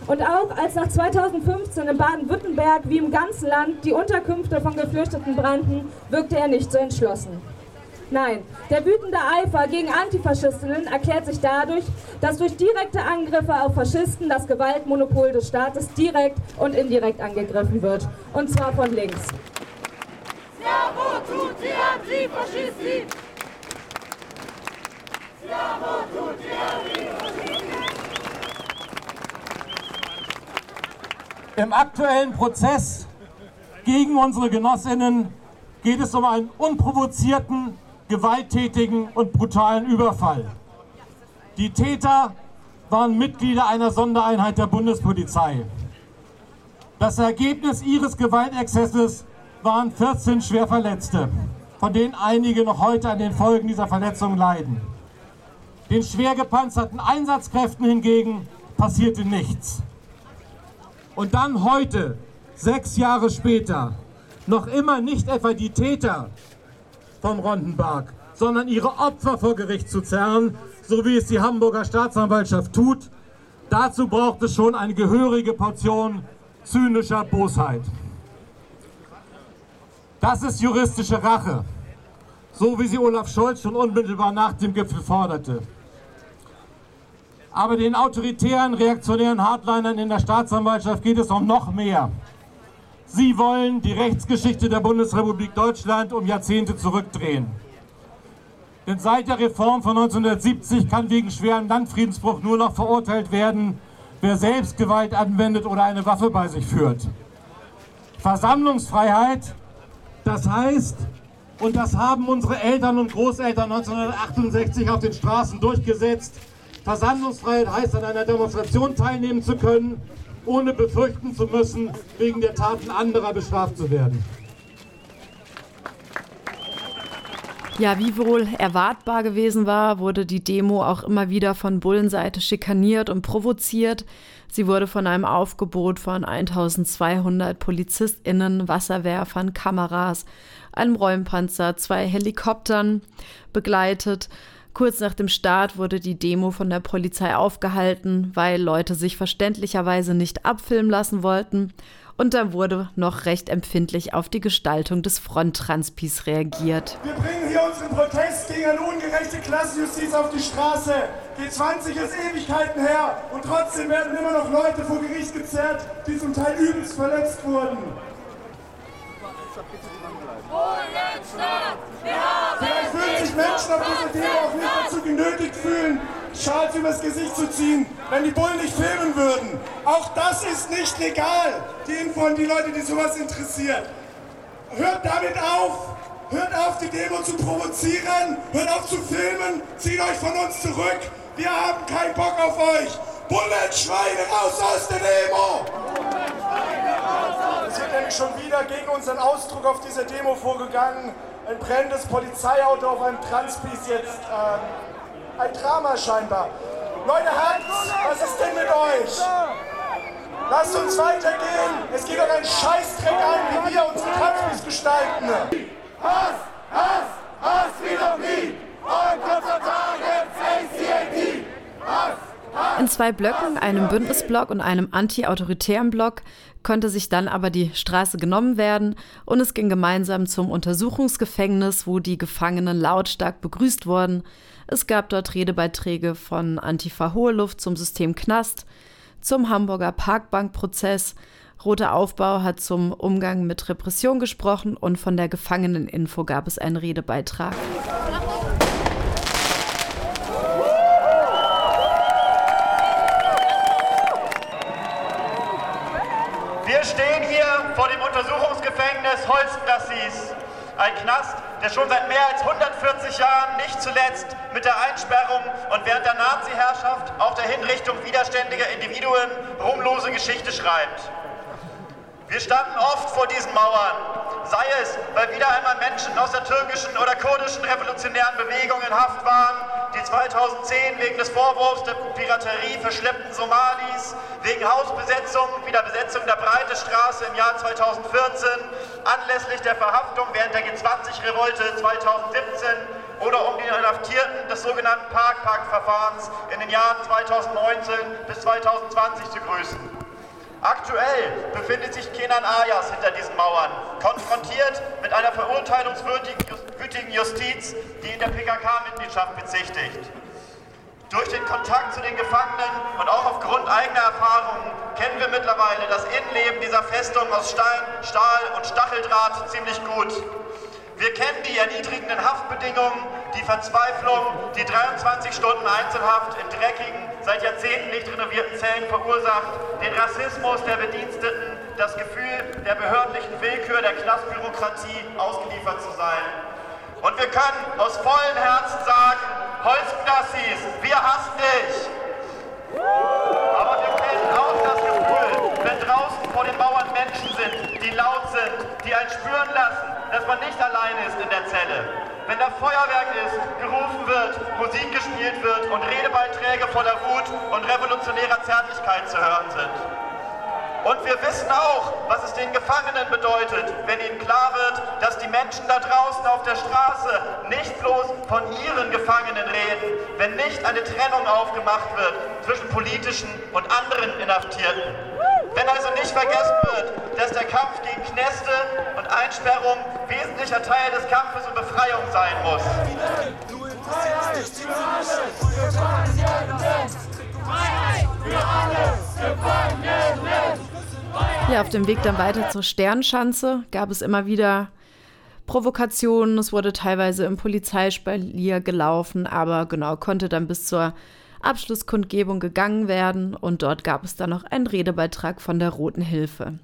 Und auch als nach 2015 in Baden-Württemberg wie im ganzen Land die Unterkünfte von Geflüchteten brannten, wirkte er nicht so entschlossen. Nein, der wütende Eifer gegen Antifaschistinnen erklärt sich dadurch, dass durch direkte Angriffe auf Faschisten das Gewaltmonopol des Staates direkt und indirekt angegriffen wird. Und zwar von links. Siamo tutti antifascisti! Siamo tutti antifascisti! Im aktuellen Prozess gegen unsere Genossinnen geht es um einen unprovozierten, gewalttätigen und brutalen Überfall. Die Täter waren Mitglieder einer Sondereinheit der Bundespolizei. Das Ergebnis ihres Gewaltexzesses waren 14 Schwerverletzte, von denen einige noch heute an den Folgen dieser Verletzungen leiden. Den schwer gepanzerten Einsatzkräften hingegen passierte nichts. Und dann heute, sechs Jahre später, noch immer nicht etwa die Täter vom Rondenberg, sondern ihre Opfer vor Gericht zu zerren, so wie es die Hamburger Staatsanwaltschaft tut. Dazu braucht es schon eine gehörige Portion zynischer Bosheit. Das ist juristische Rache, so wie sie Olaf Scholz schon unmittelbar nach dem Gipfel forderte. Aber den autoritären, reaktionären Hardlinern in der Staatsanwaltschaft geht es um noch mehr. Sie wollen die Rechtsgeschichte der Bundesrepublik Deutschland um Jahrzehnte zurückdrehen. Denn seit der Reform von 1970 kann wegen schwerem Landfriedensbruch nur noch verurteilt werden, wer selbst Gewalt anwendet oder eine Waffe bei sich führt. Versammlungsfreiheit, das heißt, und das haben unsere Eltern und Großeltern 1968 auf den Straßen durchgesetzt, Versammlungsfreiheit heißt, an einer Demonstration teilnehmen zu können, ohne befürchten zu müssen, wegen der Taten anderer bestraft zu werden. Ja, wie wohl erwartbar gewesen war, wurde die Demo auch immer wieder von Bullenseite schikaniert und provoziert. Sie wurde von einem Aufgebot von 1200 PolizistInnen, Wasserwerfern, Kameras, einem Räumpanzer, zwei Helikoptern begleitet. Kurz nach dem Start wurde die Demo von der Polizei aufgehalten, weil Leute sich verständlicherweise nicht abfilmen lassen wollten. Und da wurde noch recht empfindlich auf die Gestaltung des Fronttranspis reagiert. Wir bringen hier unseren Protest gegen eine ungerechte Klassenjustiz auf die Straße. G20 ist Ewigkeiten her und trotzdem werden immer noch Leute vor Gericht gezerrt, die zum Teil übelst verletzt wurden. Vielleicht fühlen sich Menschen auf dieser Demo auch nicht dazu genötigt fühlen, Schals übers Gesicht zu ziehen, wenn die Bullen nicht filmen würden. Auch das ist nicht legal. Die Info an die Leute, die sowas interessiert. Hört damit auf. Hört auf, die Demo zu provozieren. Hört auf zu filmen. Zieht euch von uns zurück. Wir haben keinen Bock auf euch. Bullenschweine raus aus der Demo! Es wird nämlich schon wieder gegen unseren Ausdruck auf dieser Demo vorgegangen. Ein brennendes Polizeiauto auf einem Transpis jetzt. Äh, ein Drama scheinbar. Leute, Hans, was ist denn mit euch? Lasst uns weitergehen. Es geht euch einen Scheißdreck an, wie wir unsere Transpis gestalten. Hass, Hass, Hass wie noch nie. In zwei Blöcken, einem Bündnisblock und einem anti-autoritären Block, konnte sich dann aber die Straße genommen werden und es ging gemeinsam zum Untersuchungsgefängnis, wo die Gefangenen lautstark begrüßt wurden. Es gab dort Redebeiträge von Antifa Hohe Luft zum System Knast, zum Hamburger Parkbankprozess. Roter Aufbau hat zum Umgang mit Repression gesprochen und von der Gefangeneninfo gab es einen Redebeitrag. Holstengassis. Ein Knast, der schon seit mehr als 140 Jahren nicht zuletzt mit der Einsperrung und während der Nazi-Herrschaft auch der Hinrichtung widerständiger Individuen ruhmlose Geschichte schreibt. Wir standen oft vor diesen Mauern, sei es, weil wieder einmal Menschen aus der türkischen oder kurdischen revolutionären Bewegung in Haft waren, die 2010 wegen des Vorwurfs der Piraterie verschleppten Somalis, wegen Hausbesetzung wie der Besetzung der Breite Straße im Jahr 2014, anlässlich der Verhaftung während der G20-Revolte 2017 oder um die Inhaftierten des sogenannten Park-Park-Verfahrens in den Jahren 2019 bis 2020 zu grüßen. Aktuell befindet sich Kenan Ayas hinter diesen Mauern, konfrontiert mit einer verurteilungswürdigen Justiz, die ihn der PKK-Mitgliedschaft bezichtigt. Durch den Kontakt zu den Gefangenen und auch aufgrund eigener Erfahrungen kennen wir mittlerweile das Innenleben dieser Festung aus Stein, Stahl und Stacheldraht ziemlich gut. Wir kennen die erniedrigenden Haftbedingungen, die Verzweiflung, die 23 Stunden Einzelhaft in dreckigen, seit Jahrzehnten nicht renovierten Zellen verursacht, den Rassismus der Bediensteten, das Gefühl der behördlichen Willkür der Knastbürokratie ausgeliefert zu sein. Und wir können aus vollem Herzen sagen, Holzknassis, wir hassen dich! Aber wir kennen auch das Gefühl, wenn draußen vor den Mauern Menschen sind, die laut sind, die einen spüren lassen, dass man nicht alleine ist in der Zelle. Wenn da Feuerwerk ist, gerufen wird, Musik gespielt wird und Redebeiträge voller Wut und revolutionärer Zärtlichkeit zu hören sind. Und wir wissen auch, was es den Gefangenen bedeutet, wenn ihnen klar wird, dass die Menschen da draußen auf der Straße nicht bloß von ihren Gefangenen reden, wenn nicht eine Trennung aufgemacht wird zwischen politischen und anderen Inhaftierten. Wenn also nicht vergessen wird, dass der Kampf gegen Knäste und Einsperrung wesentlicher Teil des Kampfes um Befreiung sein muss. Ja, auf dem Weg dann weiter zur Sternschanze gab es immer wieder Provokationen. Es wurde teilweise im Polizeispalier gelaufen, aber genau konnte dann bis zur Abschlusskundgebung gegangen werden und dort gab es dann noch einen Redebeitrag von der Roten Hilfe.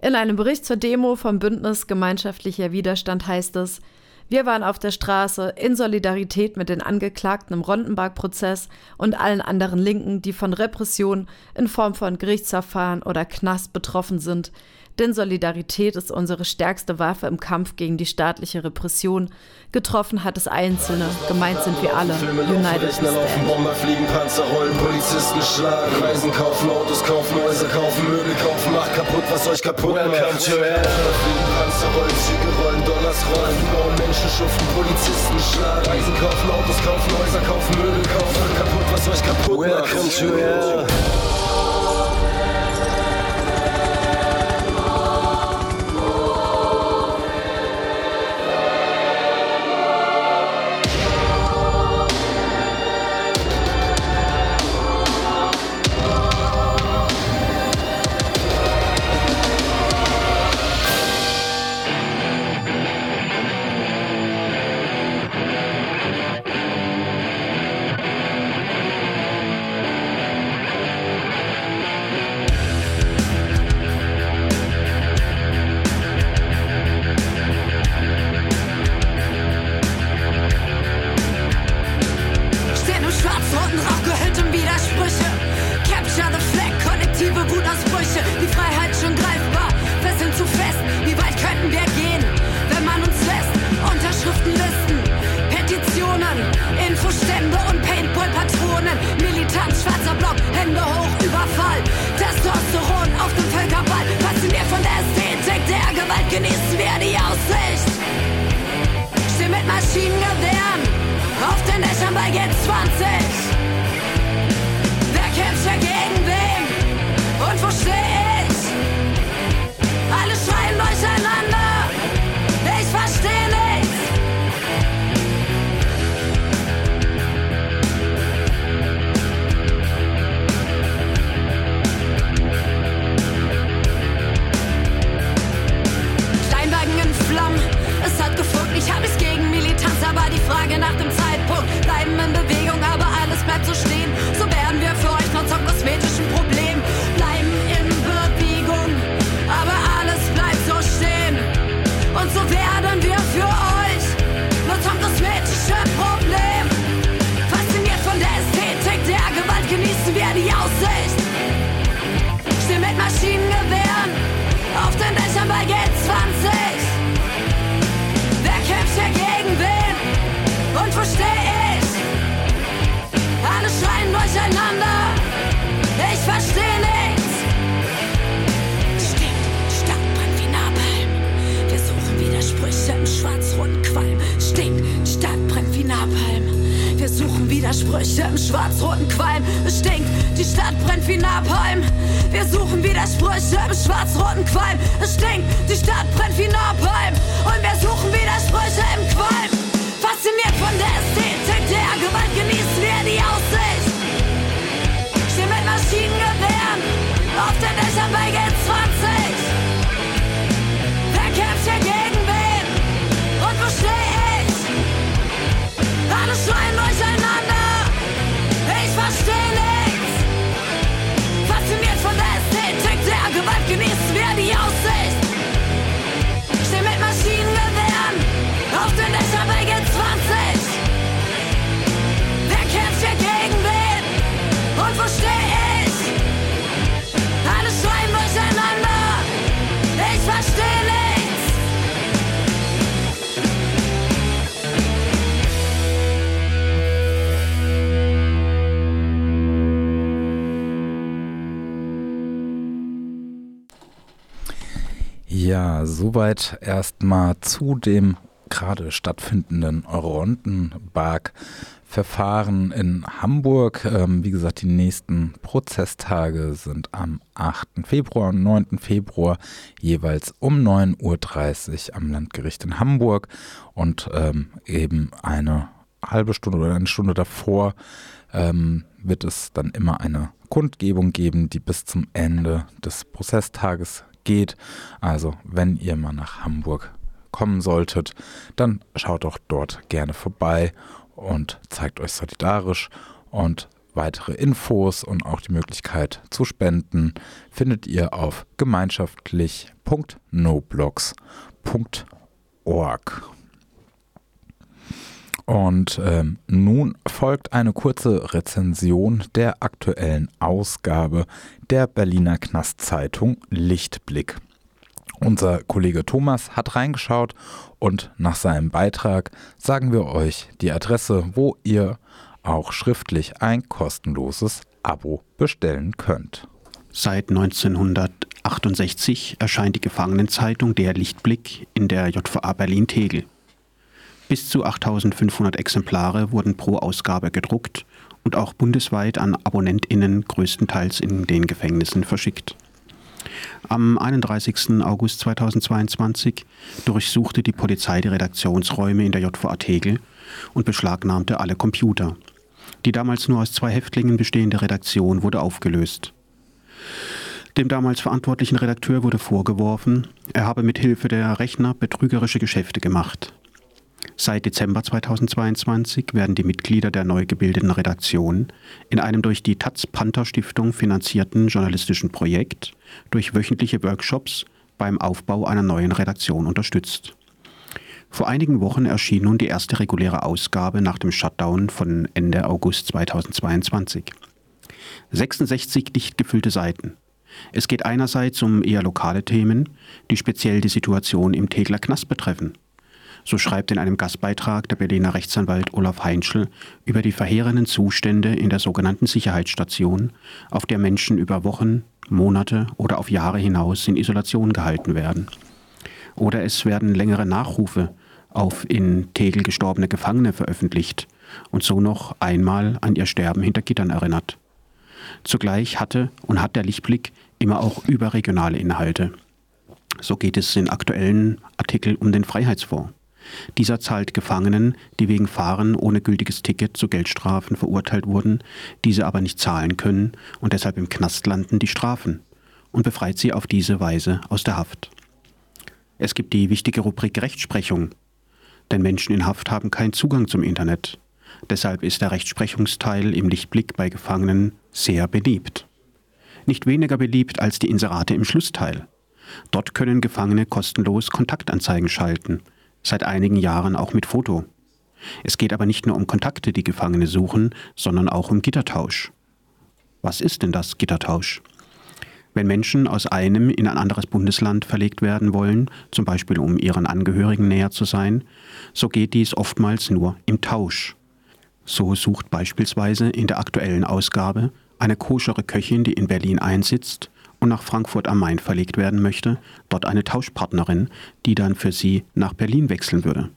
In einem Bericht zur Demo vom Bündnis Gemeinschaftlicher Widerstand heißt es, wir waren auf der Straße in Solidarität mit den Angeklagten im Rondenberg-Prozess und allen anderen Linken, die von Repression in Form von Gerichtsverfahren oder Knast betroffen sind. Denn Solidarität ist unsere stärkste Waffe im Kampf gegen die staatliche Repression. Getroffen hat es Einzelne, gemeint sind wir alle. United Rechner laufen, Bomber fliegen, Panzer rollen, Polizisten schlagen, Reisen kaufen, Autos kaufen, Häuser kaufen, Möbel kaufen, macht kaputt, was euch kaputt macht. Welcome to hell. Fliegen, Panzer rollen, Züge rollen, Dollars rollen, bauen Menschen schuften, Polizisten schlagen, Reisen kaufen, Autos kaufen, Häuser kaufen, Möbel kaufen, macht kaputt, was euch kaputt macht. Welcome to hell. Widersprüche im schwarz-roten Qualm. Es stinkt, die Stadt brennt wie Napalm. Wir suchen Widersprüche im schwarz-roten Qualm. Es stinkt, die Stadt brennt wie Napalm. Und wir suchen Widersprüche im Qualm. Fasziniert von der Ästhetik der Gewalt genießen wir die Aussicht. Steh mit Maschinengewehren auf den Dächern bei Ja, soweit erstmal zu dem gerade stattfindenden Rondenberg-Verfahren in Hamburg. Ähm, wie gesagt, die nächsten Prozesstage sind am 8. Februar und 9. Februar jeweils um 9.30 Uhr am Landgericht in Hamburg und ähm, eben eine halbe Stunde oder eine Stunde davor ähm, wird es dann immer eine Kundgebung geben, die bis zum Ende des Prozesstages geht. Also wenn ihr mal nach Hamburg kommen solltet, dann schaut doch dort gerne vorbei und zeigt euch solidarisch und weitere Infos und auch die Möglichkeit zu spenden findet ihr auf gemeinschaftlich.noblogs.org. Und ähm, nun folgt eine kurze Rezension der aktuellen Ausgabe der Berliner Knastzeitung Lichtblick. Unser Kollege Thomas hat reingeschaut und nach seinem Beitrag sagen wir euch die Adresse, wo ihr auch schriftlich ein kostenloses Abo bestellen könnt. Seit 1968 erscheint die Gefangenenzeitung Der Lichtblick in der JVA Berlin-Tegel. Bis zu 8500 Exemplare wurden pro Ausgabe gedruckt und auch bundesweit an AbonnentInnen größtenteils in den Gefängnissen verschickt. Am 31. August 2022 durchsuchte die Polizei die Redaktionsräume in der JVA Tegel und beschlagnahmte alle Computer. Die damals nur aus zwei Häftlingen bestehende Redaktion wurde aufgelöst. Dem damals verantwortlichen Redakteur wurde vorgeworfen, er habe mit Hilfe der Rechner betrügerische Geschäfte gemacht. Seit Dezember 2022 werden die Mitglieder der neu gebildeten Redaktion in einem durch die Taz Panther Stiftung finanzierten journalistischen Projekt durch wöchentliche Workshops beim Aufbau einer neuen Redaktion unterstützt. Vor einigen Wochen erschien nun die erste reguläre Ausgabe nach dem Shutdown von Ende August 2022. 66 dicht gefüllte Seiten. Es geht einerseits um eher lokale Themen, die speziell die Situation im Tegler Knast betreffen. So schreibt in einem Gastbeitrag der Berliner Rechtsanwalt Olaf Heinschel über die verheerenden Zustände in der sogenannten Sicherheitsstation, auf der Menschen über Wochen, Monate oder auf Jahre hinaus in Isolation gehalten werden. Oder es werden längere Nachrufe auf in Tegel gestorbene Gefangene veröffentlicht und so noch einmal an ihr Sterben hinter Gittern erinnert. Zugleich hatte und hat der Lichtblick immer auch überregionale Inhalte. So geht es in aktuellen Artikel um den Freiheitsfonds. Dieser zahlt Gefangenen, die wegen Fahren ohne gültiges Ticket zu Geldstrafen verurteilt wurden, diese aber nicht zahlen können und deshalb im Knast landen, die Strafen und befreit sie auf diese Weise aus der Haft. Es gibt die wichtige Rubrik Rechtsprechung, denn Menschen in Haft haben keinen Zugang zum Internet. Deshalb ist der Rechtsprechungsteil im Lichtblick bei Gefangenen sehr beliebt. Nicht weniger beliebt als die Inserate im Schlussteil. Dort können Gefangene kostenlos Kontaktanzeigen schalten – seit einigen Jahren auch mit Foto. Es geht aber nicht nur um Kontakte, die Gefangene suchen, sondern auch um Gittertausch. Was ist denn das Gittertausch? Wenn Menschen aus einem in ein anderes Bundesland verlegt werden wollen, zum Beispiel um ihren Angehörigen näher zu sein, so geht dies oftmals nur im Tausch. So sucht beispielsweise in der aktuellen Ausgabe eine koschere Köchin, die in Berlin einsitzt, und nach Frankfurt am Main verlegt werden möchte, dort eine Tauschpartnerin, die dann für sie nach Berlin wechseln würde.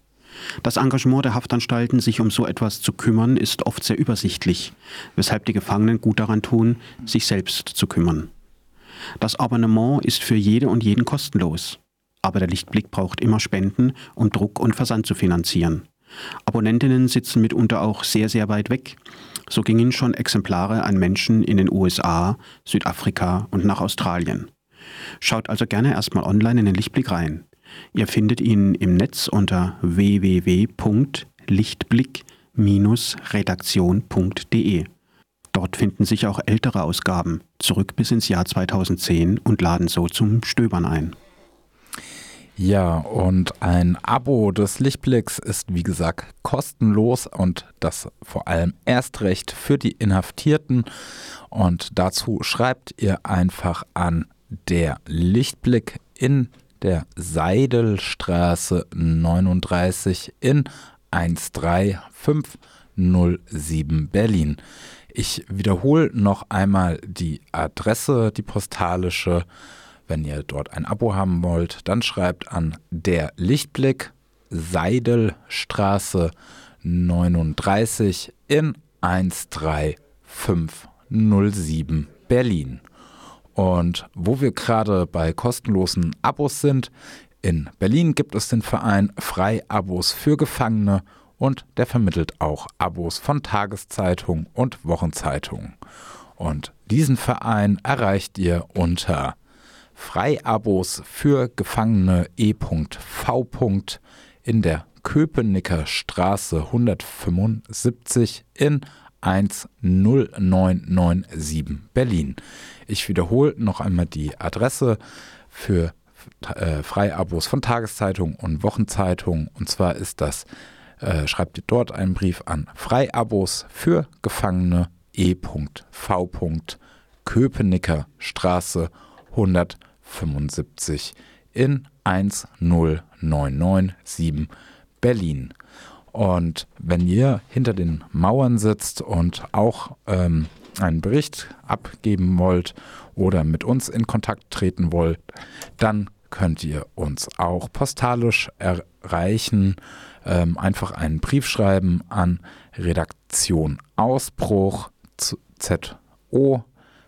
Das Engagement der Haftanstalten, sich um so etwas zu kümmern, ist oft sehr übersichtlich, weshalb die Gefangenen gut daran tun, sich selbst zu kümmern. Das Abonnement ist für jede und jeden kostenlos, aber der Lichtblick braucht immer Spenden, um Druck und Versand zu finanzieren. Abonnentinnen sitzen mitunter auch sehr, sehr weit weg. So gingen schon Exemplare an Menschen in den USA, Südafrika und nach Australien. Schaut also gerne erstmal online in den Lichtblick rein. Ihr findet ihn im Netz unter www.lichtblick-redaktion.de. Dort finden sich auch ältere Ausgaben, zurück bis ins Jahr 2010 und laden so zum Stöbern ein. Ja, und ein Abo des Lichtblicks ist wie gesagt kostenlos und das vor allem erst recht für die Inhaftierten. Und dazu schreibt ihr einfach an der Lichtblick in der Seidelstraße 39 in 13507 Berlin. Ich wiederhole noch einmal die Adresse, die postalische wenn ihr dort ein Abo haben wollt, dann schreibt an der Lichtblick Seidelstraße 39 in 13507 Berlin. Und wo wir gerade bei kostenlosen Abos sind, in Berlin gibt es den Verein Freiabos für Gefangene und der vermittelt auch Abos von Tageszeitungen und Wochenzeitungen. Und diesen Verein erreicht ihr unter Freiabos für Gefangene e.v. in der Köpenicker Straße 175 in 10997 Berlin. Ich wiederhole noch einmal die Adresse für äh, Freiabos von Tageszeitungen und Wochenzeitungen. Und zwar ist das, äh, schreibt ihr dort einen Brief an Freiabos für Gefangene e.v. Köpenicker Straße 175 in 10997 Berlin. Und wenn ihr hinter den Mauern sitzt und auch ähm, einen Bericht abgeben wollt oder mit uns in Kontakt treten wollt, dann könnt ihr uns auch postalisch erreichen. Ähm, einfach einen Brief schreiben an Redaktion Ausbruch ZO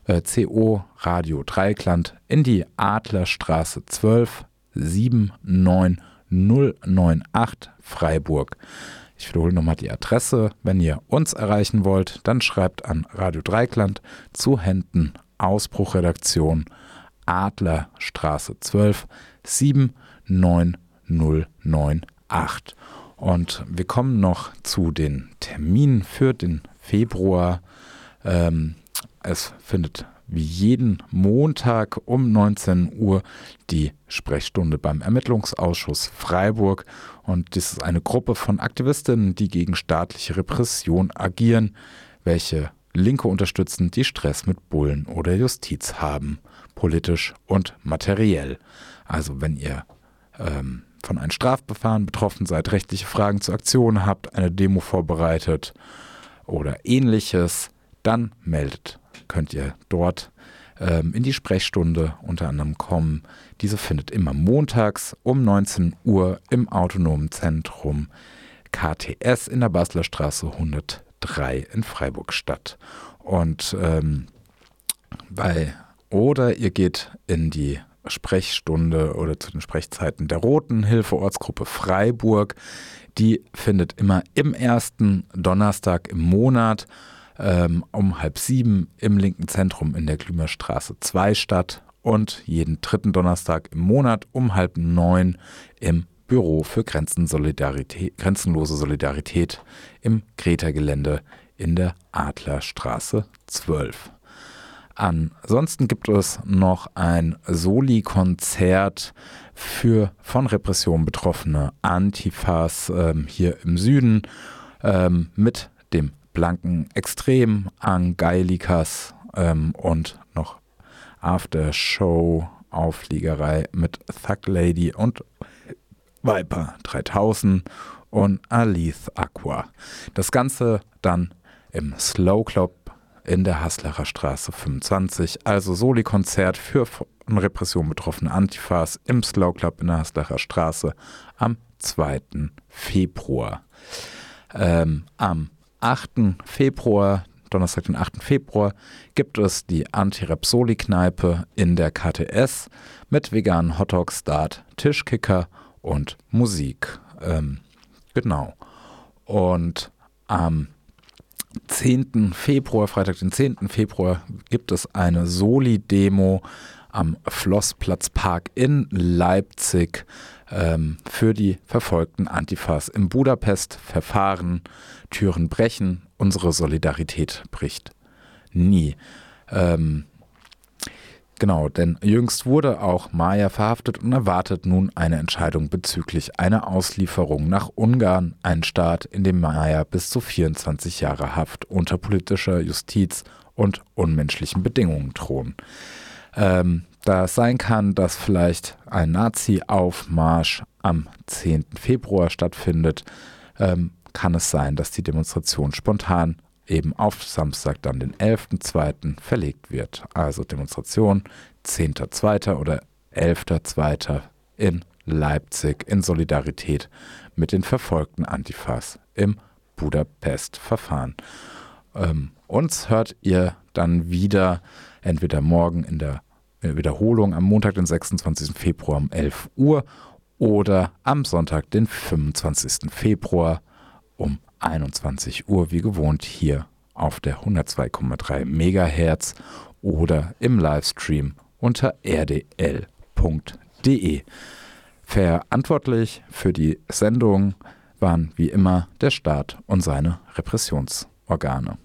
äh, CO Radio Dreikland in die Adlerstraße 12 79098 Freiburg. Ich wiederhole nochmal die Adresse. Wenn ihr uns erreichen wollt, dann schreibt an Radio Dreikland zu Händen Ausbruchredaktion Adlerstraße 12 79098. Und wir kommen noch zu den Terminen für den Februar. Ähm, es findet wie jeden Montag um 19 Uhr die Sprechstunde beim Ermittlungsausschuss Freiburg. Und dies ist eine Gruppe von Aktivistinnen, die gegen staatliche Repression agieren, welche Linke unterstützen, die Stress mit Bullen oder Justiz haben, politisch und materiell. Also wenn ihr ähm, von einem Strafbefahren betroffen seid, rechtliche Fragen zur Aktion habt, eine Demo vorbereitet oder ähnliches, dann meldet. Könnt ihr dort ähm, in die Sprechstunde unter anderem kommen. Diese findet immer montags um 19 Uhr im Autonomen Zentrum KTS in der Basler Straße 103 in Freiburg statt. Und ähm, bei oder ihr geht in die Sprechstunde oder zu den Sprechzeiten der Roten Hilfe Ortsgruppe Freiburg. Die findet immer im ersten Donnerstag im Monat ähm, um halb sieben im linken Zentrum in der Glümerstraße 2 statt und jeden dritten Donnerstag im Monat um halb neun im Büro für Grenzensolidarität, grenzenlose Solidarität im Greta-Gelände in der Adlerstraße 12. Ansonsten gibt es noch ein Soli-Konzert für von Repression betroffene Antifas ähm, hier im Süden ähm, mit dem blanken Extrem, Angeilikas ähm, und noch Aftershow Aufliegerei mit Thug Lady und Viper 3000 und Alith Aqua. Das Ganze dann im Slow Club in der Haslacher Straße 25. Also Soli-Konzert für von Repression betroffene Antifas im Slow Club in der Haslacher Straße am 2. Februar. Ähm, am 8. Februar, Donnerstag, den 8. Februar, gibt es die Anti-Rap-Soli-Kneipe in der KTS mit veganen Hotdogs, Dart, Tischkicker und Musik. Ähm, genau. Und am 10. Februar, Freitag, den 10. Februar, gibt es eine Soli-Demo am Flossplatzpark in Leipzig ähm, für die verfolgten Antifas im Budapest-Verfahren. Türen brechen, unsere Solidarität bricht nie. Ähm, Genau, denn jüngst wurde auch Maya verhaftet und erwartet nun eine Entscheidung bezüglich einer Auslieferung nach Ungarn, ein Staat, in dem Maya bis zu 24 Jahre Haft unter politischer Justiz und unmenschlichen Bedingungen drohen. Ähm, da sein kann, dass vielleicht ein Nazi-Aufmarsch am 10. Februar stattfindet, ähm, kann es sein, dass die Demonstration spontan eben auf Samstag, dann den 11.2. verlegt wird. Also Demonstration 10.2. oder 11.2. in Leipzig in Solidarität mit den verfolgten Antifas im Budapest-Verfahren. Ähm, uns hört ihr dann wieder entweder morgen in der Wiederholung am Montag, den 26. Februar um 11 Uhr oder am Sonntag, den 25. Februar um 21 Uhr, wie gewohnt, hier auf der 102,3 Megahertz oder im Livestream unter rdl.de. Verantwortlich für die Sendung waren wie immer der Staat und seine Repressionsorgane.